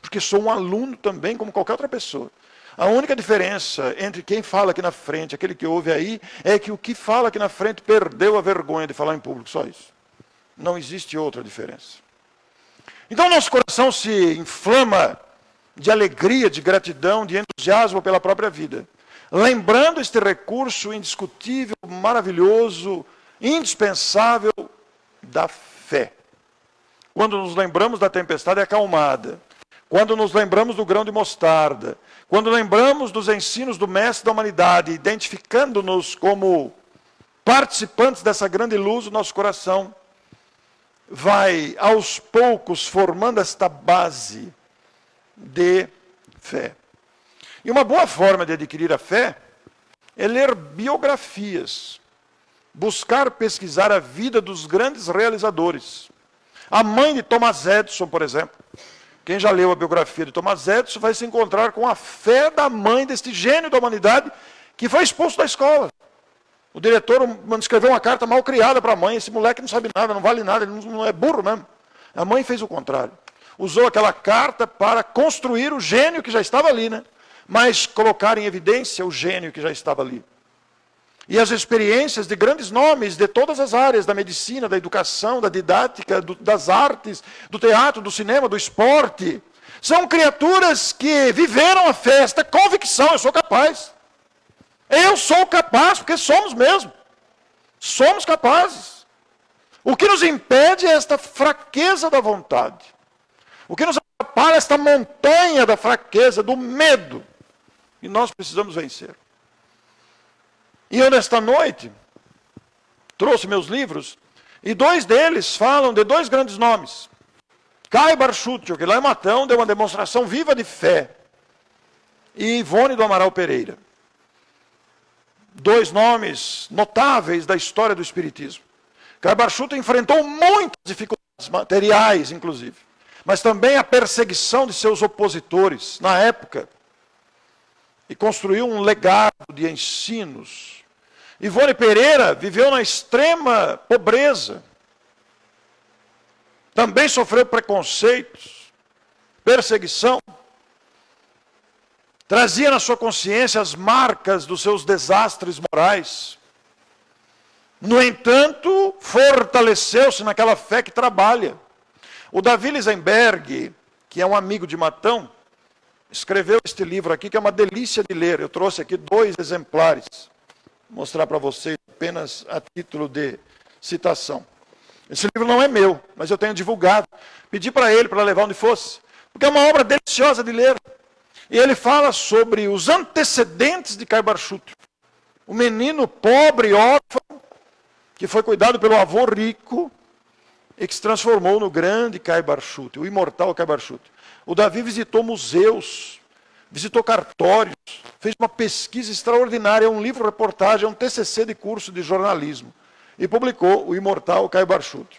Porque sou um aluno também, como qualquer outra pessoa. A única diferença entre quem fala aqui na frente, aquele que ouve aí, é que o que fala aqui na frente perdeu a vergonha de falar em público, só isso. Não existe outra diferença. Então nosso coração se inflama de alegria, de gratidão, de entusiasmo pela própria vida. Lembrando este recurso indiscutível, maravilhoso, indispensável da fé. Quando nos lembramos da tempestade acalmada, quando nos lembramos do grão de mostarda, quando lembramos dos ensinos do Mestre da humanidade, identificando-nos como participantes dessa grande luz, o nosso coração vai aos poucos formando esta base de fé. E uma boa forma de adquirir a fé é ler biografias, buscar pesquisar a vida dos grandes realizadores. A mãe de Thomas Edison, por exemplo. Quem já leu a biografia de Thomas Edison vai se encontrar com a fé da mãe deste gênio da humanidade que foi expulso da escola. O diretor escreveu uma carta mal criada para a mãe. Esse moleque não sabe nada, não vale nada, ele não é burro mesmo. A mãe fez o contrário. Usou aquela carta para construir o gênio que já estava ali, né? Mas colocar em evidência o gênio que já estava ali. E as experiências de grandes nomes de todas as áreas, da medicina, da educação, da didática, do, das artes, do teatro, do cinema, do esporte, são criaturas que viveram a festa, convicção, eu sou capaz. Eu sou capaz, porque somos mesmo. Somos capazes. O que nos impede é esta fraqueza da vontade. O que nos atrapalha é esta montanha da fraqueza, do medo. E nós precisamos vencer. E eu, nesta noite, trouxe meus livros, e dois deles falam de dois grandes nomes. Kai Barchutio, que lá em Matão deu uma demonstração viva de fé, e Ivone do Amaral Pereira dois nomes notáveis da história do Espiritismo. Carbachuta enfrentou muitas dificuldades materiais, inclusive, mas também a perseguição de seus opositores na época, e construiu um legado de ensinos. Ivone Pereira viveu na extrema pobreza, também sofreu preconceitos, perseguição, trazia na sua consciência as marcas dos seus desastres morais. No entanto, fortaleceu-se naquela fé que trabalha. O Davi Lisenberg, que é um amigo de Matão, escreveu este livro aqui, que é uma delícia de ler. Eu trouxe aqui dois exemplares, vou mostrar para vocês apenas a título de citação. Esse livro não é meu, mas eu tenho divulgado. Pedi para ele para levar onde fosse, porque é uma obra deliciosa de ler. E ele fala sobre os antecedentes de Caibarchuto. O menino pobre, órfão, que foi cuidado pelo avô rico e que se transformou no grande Caibarchuto, o imortal Caibarchuto. O Davi visitou museus, visitou cartórios, fez uma pesquisa extraordinária, um livro reportagem, um TCC de curso de jornalismo e publicou o imortal Caibarchuto.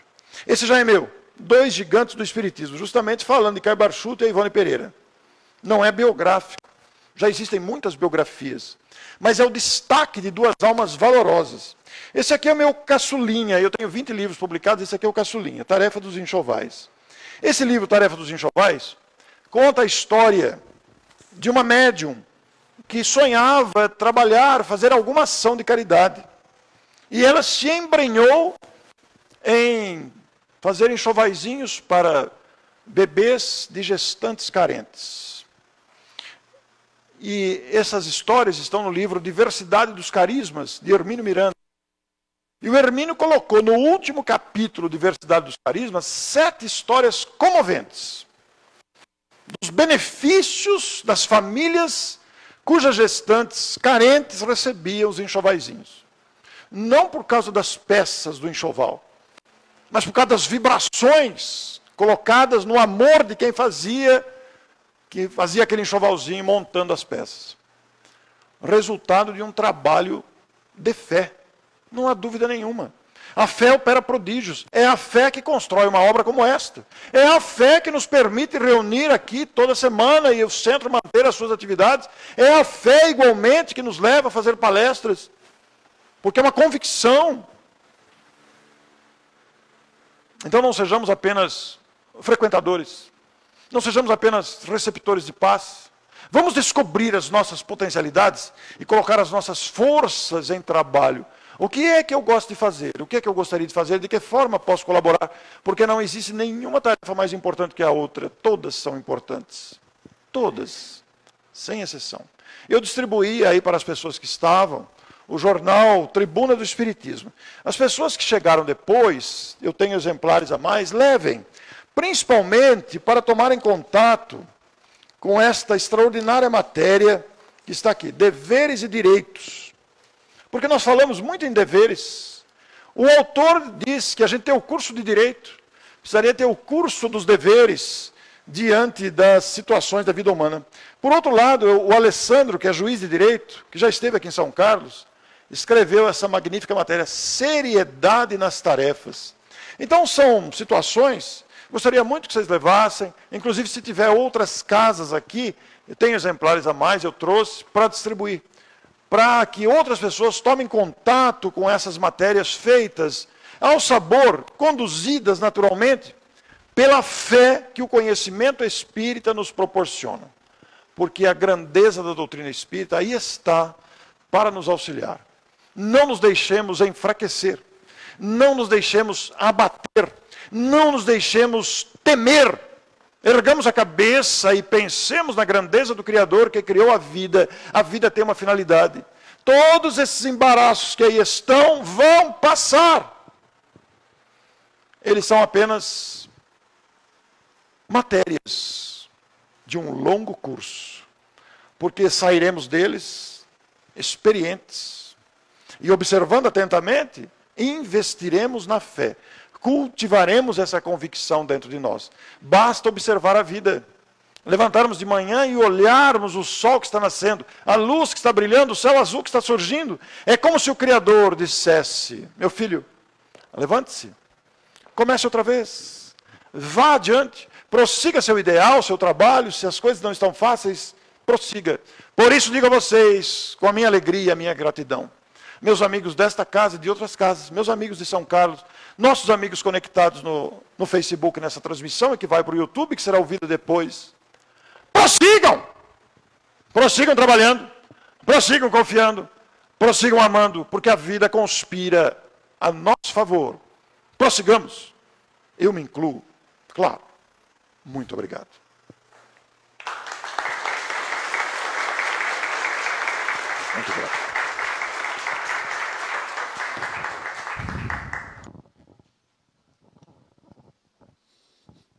Esse já é meu, dois gigantes do espiritismo, justamente falando de Caibarchuto e Ivone Pereira. Não é biográfico. Já existem muitas biografias. Mas é o destaque de duas almas valorosas. Esse aqui é o meu caçulinha. Eu tenho 20 livros publicados, esse aqui é o caçulinha. Tarefa dos Enxovais. Esse livro, Tarefa dos Enxovais, conta a história de uma médium que sonhava trabalhar, fazer alguma ação de caridade. E ela se embrenhou em fazer enxovaizinhos para bebês de gestantes carentes. E essas histórias estão no livro Diversidade dos Carismas, de Hermínio Miranda. E o Hermínio colocou no último capítulo Diversidade dos Carismas sete histórias comoventes dos benefícios das famílias cujas gestantes carentes recebiam os enxovaizinhos. Não por causa das peças do enxoval, mas por causa das vibrações colocadas no amor de quem fazia que fazia aquele enxovalzinho montando as peças. Resultado de um trabalho de fé, não há dúvida nenhuma. A fé opera prodígios. É a fé que constrói uma obra como esta. É a fé que nos permite reunir aqui toda semana e o centro manter as suas atividades. É a fé, igualmente, que nos leva a fazer palestras. Porque é uma convicção. Então não sejamos apenas frequentadores. Não sejamos apenas receptores de paz. Vamos descobrir as nossas potencialidades e colocar as nossas forças em trabalho. O que é que eu gosto de fazer? O que é que eu gostaria de fazer? De que forma posso colaborar? Porque não existe nenhuma tarefa mais importante que a outra. Todas são importantes. Todas, sem exceção. Eu distribuí aí para as pessoas que estavam o jornal Tribuna do Espiritismo. As pessoas que chegaram depois, eu tenho exemplares a mais, levem, principalmente para tomarem contato com esta extraordinária matéria que está aqui: deveres e direitos. Porque nós falamos muito em deveres. O autor diz que a gente tem o curso de direito, precisaria ter o curso dos deveres diante das situações da vida humana. Por outro lado, o Alessandro, que é juiz de direito, que já esteve aqui em São Carlos, escreveu essa magnífica matéria, Seriedade nas Tarefas. Então, são situações, gostaria muito que vocês levassem, inclusive se tiver outras casas aqui, eu tenho exemplares a mais, eu trouxe para distribuir, para que outras pessoas tomem contato com essas matérias feitas ao sabor, conduzidas naturalmente pela fé que o conhecimento espírita nos proporciona. Porque a grandeza da doutrina espírita aí está para nos auxiliar. Não nos deixemos enfraquecer, não nos deixemos abater, não nos deixemos temer. Ergamos a cabeça e pensemos na grandeza do Criador que criou a vida. A vida tem uma finalidade. Todos esses embaraços que aí estão vão passar. Eles são apenas matérias de um longo curso, porque sairemos deles experientes e observando atentamente, investiremos na fé, cultivaremos essa convicção dentro de nós. Basta observar a vida. Levantarmos de manhã e olharmos o sol que está nascendo, a luz que está brilhando, o céu azul que está surgindo. É como se o Criador dissesse: Meu filho, levante-se, comece outra vez, vá adiante, prossiga seu ideal, seu trabalho. Se as coisas não estão fáceis, prossiga. Por isso digo a vocês, com a minha alegria, a minha gratidão meus amigos desta casa e de outras casas, meus amigos de São Carlos, nossos amigos conectados no, no Facebook nessa transmissão e que vai para o YouTube, que será ouvida depois. Prossigam! Prossigam trabalhando, prossigam confiando, prossigam amando, porque a vida conspira a nosso favor. Prossigamos. Eu me incluo, claro. Muito obrigado. Muito obrigado.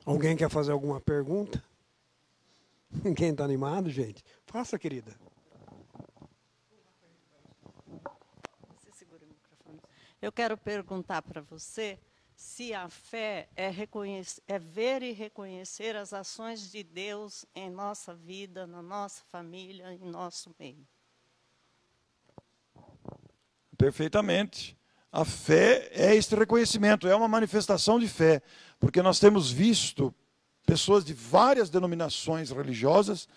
Alguém quer fazer alguma pergunta? Ninguém está animado, gente? Faça, querida. Eu quero perguntar para você se a fé é, é, ver e reconhecer as ações de Deus em nossa vida, na nossa família, em nosso meio. Perfeitamente. A fé é este reconhecimento, é uma manifestação de fé. Porque nós temos visto pessoas de várias denominações religiosas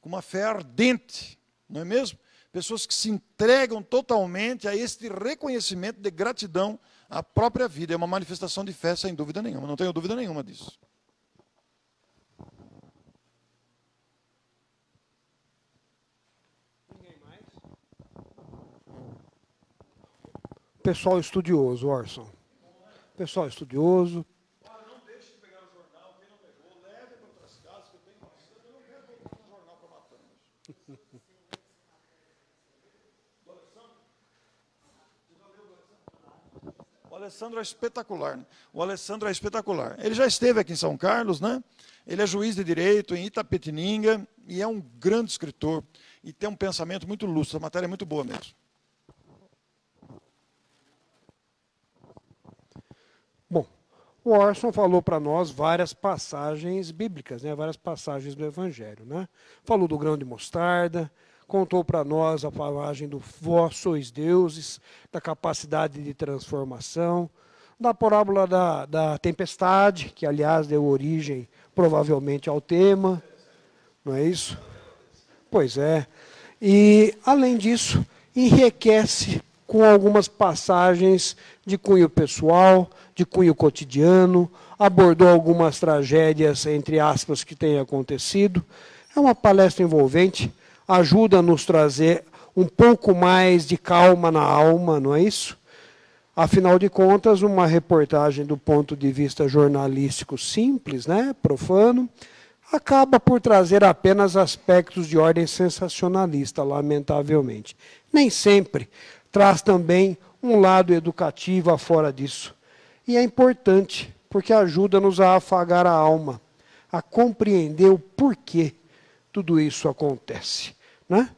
com uma fé ardente, não é mesmo? Pessoas que se entregam totalmente a este reconhecimento de gratidão à própria vida. É uma manifestação de fé, sem dúvida nenhuma. Não tenho dúvida nenhuma disso. Pessoal estudioso, Orson. Pessoal estudioso, Alessandro é espetacular. Né? O Alessandro é espetacular. Ele já esteve aqui em São Carlos, né? Ele é juiz de direito em Itapetininga e é um grande escritor e tem um pensamento muito lúcido. A matéria é muito boa mesmo. Bom, o Orson falou para nós várias passagens bíblicas, né? várias passagens do Evangelho. Né? Falou do grão de mostarda, contou para nós a palavra do vós sois deuses, da capacidade de transformação, da parábola da, da tempestade, que aliás deu origem provavelmente ao tema, não é isso? Pois é. E, além disso, enriquece com algumas passagens de cunho pessoal, de cunho cotidiano, abordou algumas tragédias, entre aspas, que têm acontecido. É uma palestra envolvente ajuda a nos trazer um pouco mais de calma na alma, não é isso? Afinal de contas, uma reportagem do ponto de vista jornalístico simples, né, profano, acaba por trazer apenas aspectos de ordem sensacionalista, lamentavelmente. Nem sempre traz também um lado educativo afora disso. E é importante, porque ajuda-nos a afagar a alma, a compreender o porquê tudo isso acontece. Né?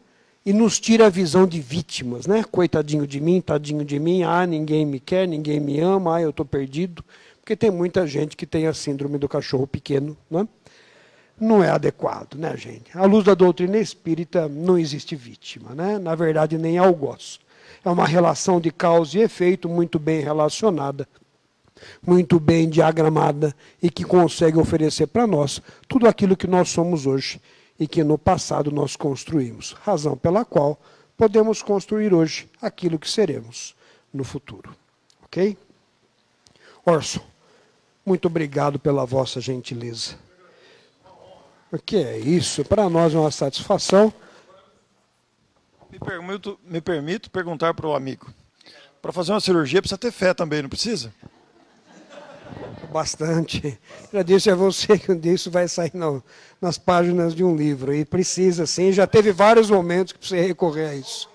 E nos tira a visão de vítimas, né? Coitadinho de mim, tadinho de mim, ah, ninguém me quer, ninguém me ama, ah, eu estou perdido. Porque tem muita gente que tem a síndrome do cachorro pequeno. Né? Não é adequado, né, gente? À luz da doutrina espírita, não existe vítima, né? Na verdade, nem algoz. É uma relação de causa e efeito muito bem relacionada, muito bem diagramada e que consegue oferecer para nós tudo aquilo que nós somos hoje e que no passado nós construímos. Razão pela qual podemos construir hoje aquilo que seremos no futuro. Ok? Orson, muito obrigado pela vossa gentileza. O que é isso? Para nós é uma satisfação. Me permito, me permito perguntar para o amigo. Para fazer uma cirurgia precisa ter fé também, não precisa? Bastante. Já disse a você que um dia isso vai sair no, nas páginas de um livro. E precisa, sim. Já teve vários momentos que você recorrer a isso.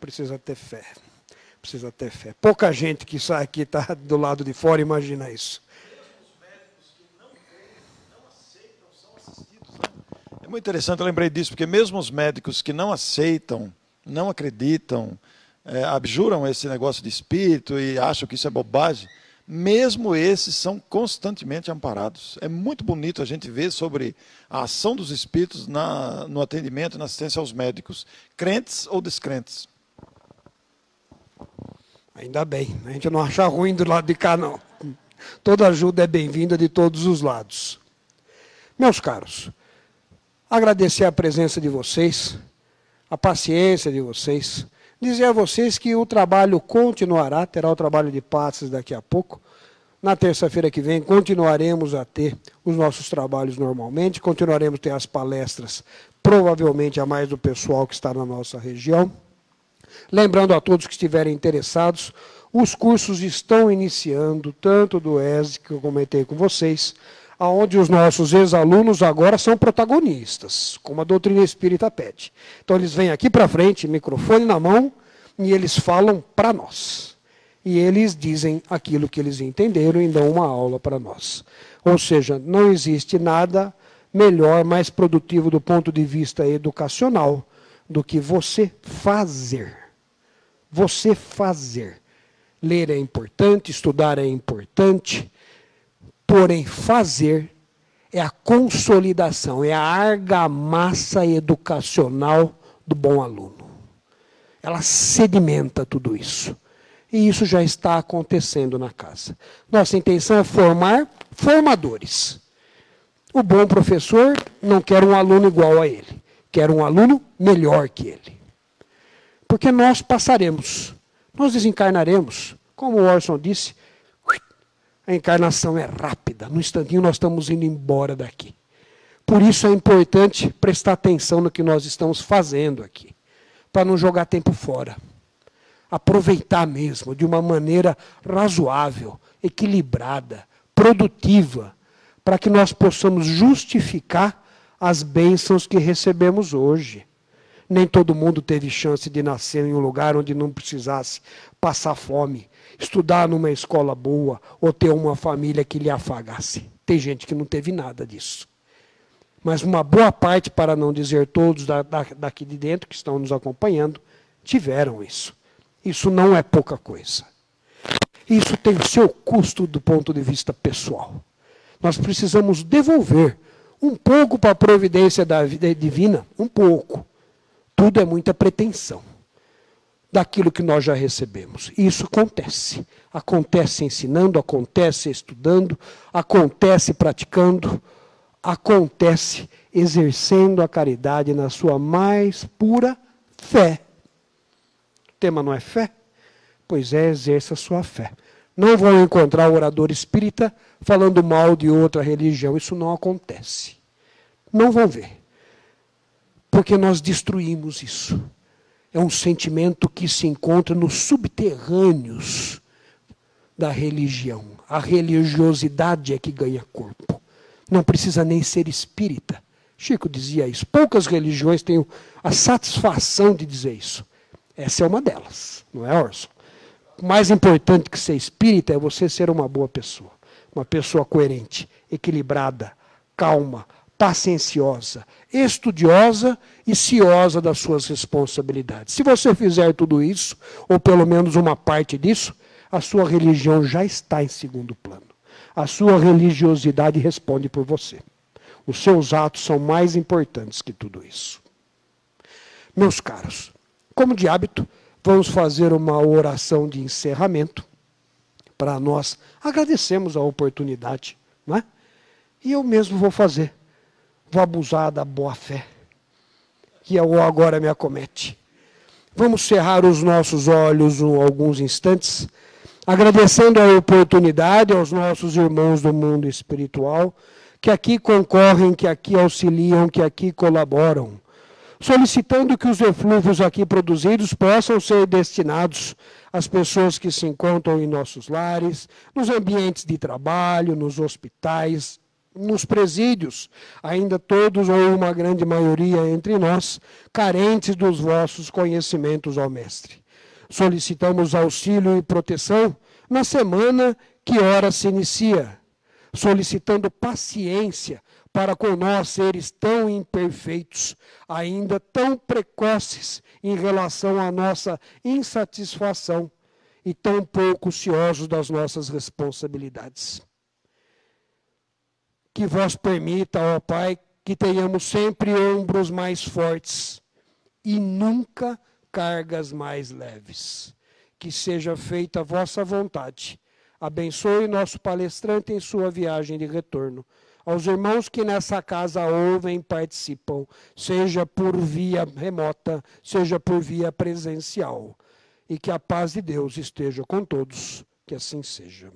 Precisa ter fé. Precisa ter fé. Pouca gente que sai aqui está do lado de fora imagina isso. É muito interessante, eu lembrei disso, porque mesmo os médicos que não aceitam, não acreditam, é, abjuram esse negócio de espírito e acham que isso é bobagem, mesmo esses são constantemente amparados. É muito bonito a gente ver sobre a ação dos espíritos na, no atendimento e na assistência aos médicos, crentes ou descrentes. Ainda bem, a gente não acha ruim do lado de cá, não. Toda ajuda é bem-vinda de todos os lados. Meus caros, agradecer a presença de vocês, a paciência de vocês, dizer a vocês que o trabalho continuará, terá o trabalho de passes daqui a pouco. Na terça-feira que vem continuaremos a ter os nossos trabalhos normalmente, continuaremos a ter as palestras, provavelmente a mais do pessoal que está na nossa região. Lembrando a todos que estiverem interessados, os cursos estão iniciando, tanto do ESE, que eu comentei com vocês, aonde os nossos ex-alunos agora são protagonistas, como a doutrina espírita pede. Então eles vêm aqui para frente, microfone na mão, e eles falam para nós. E eles dizem aquilo que eles entenderam e dão uma aula para nós. Ou seja, não existe nada melhor, mais produtivo do ponto de vista educacional do que você fazer. Você fazer. Ler é importante, estudar é importante, Porém, fazer é a consolidação, é a argamassa educacional do bom aluno. Ela sedimenta tudo isso. E isso já está acontecendo na casa. Nossa intenção é formar formadores. O bom professor não quer um aluno igual a ele, quer um aluno melhor que ele. Porque nós passaremos, nós desencarnaremos, como o Orson disse, a encarnação é rápida. No instantinho nós estamos indo embora daqui. Por isso é importante prestar atenção no que nós estamos fazendo aqui, para não jogar tempo fora. Aproveitar mesmo de uma maneira razoável, equilibrada, produtiva, para que nós possamos justificar as bênçãos que recebemos hoje. Nem todo mundo teve chance de nascer em um lugar onde não precisasse passar fome, estudar numa escola boa ou ter uma família que lhe afagasse. Tem gente que não teve nada disso. Mas uma boa parte, para não dizer todos da, da, daqui de dentro que estão nos acompanhando, tiveram isso. Isso não é pouca coisa. Isso tem o seu custo do ponto de vista pessoal. Nós precisamos devolver um pouco para a providência da vida divina, um pouco. Tudo é muita pretensão daquilo que nós já recebemos. E isso acontece. Acontece ensinando, acontece estudando, acontece praticando, acontece exercendo a caridade na sua mais pura fé. O tema não é fé? Pois é, exerça a sua fé. Não vão encontrar orador espírita falando mal de outra religião. Isso não acontece. Não vão ver. Porque nós destruímos isso é um sentimento que se encontra nos subterrâneos da religião. A religiosidade é que ganha corpo. Não precisa nem ser espírita. Chico dizia isso. Poucas religiões têm a satisfação de dizer isso. Essa é uma delas, não é, Orson? Mais importante que ser espírita é você ser uma boa pessoa. Uma pessoa coerente, equilibrada, calma, pacienciosa, estudiosa e ciosa das suas responsabilidades. Se você fizer tudo isso, ou pelo menos uma parte disso, a sua religião já está em segundo plano. A sua religiosidade responde por você. Os seus atos são mais importantes que tudo isso. Meus caros, como de hábito, vamos fazer uma oração de encerramento para nós agradecemos a oportunidade, não é? E eu mesmo vou fazer vou abusar da boa fé, que eu agora me acomete. Vamos cerrar os nossos olhos um, alguns instantes, agradecendo a oportunidade aos nossos irmãos do mundo espiritual, que aqui concorrem, que aqui auxiliam, que aqui colaboram, solicitando que os eflúvios aqui produzidos possam ser destinados às pessoas que se encontram em nossos lares, nos ambientes de trabalho, nos hospitais, nos presídios, ainda todos ou uma grande maioria entre nós, carentes dos vossos conhecimentos, ó Mestre. Solicitamos auxílio e proteção na semana que ora se inicia, solicitando paciência para com nós, seres tão imperfeitos, ainda tão precoces em relação à nossa insatisfação e tão pouco ciosos das nossas responsabilidades que vós permita, ó Pai, que tenhamos sempre ombros mais fortes e nunca cargas mais leves. Que seja feita a vossa vontade. Abençoe nosso palestrante em sua viagem de retorno. Aos irmãos que nessa casa ouvem e participam, seja por via remota, seja por via presencial. E que a paz de Deus esteja com todos. Que assim seja.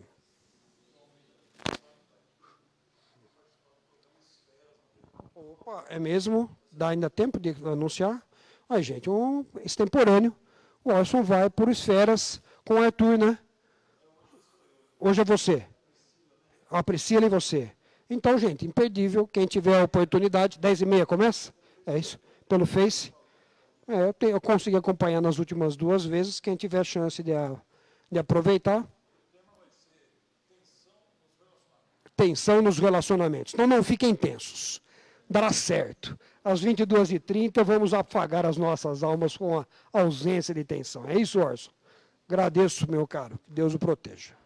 É mesmo? Dá ainda tempo de anunciar? Aí, gente, um extemporâneo. O Orson vai por esferas com o Arthur, né? Hoje é você. A Priscila e você. Então, gente, imperdível. Quem tiver a oportunidade, 10 e meia começa? É isso? Pelo Face. É, eu, tenho, eu consegui acompanhar nas últimas duas vezes. Quem tiver a chance de, de aproveitar. Tensão nos relacionamentos. Então, não fiquem tensos dará certo. Às 22h30 vamos afagar as nossas almas com a ausência de tensão. É isso, Orson? Agradeço, meu caro. Que Deus o proteja.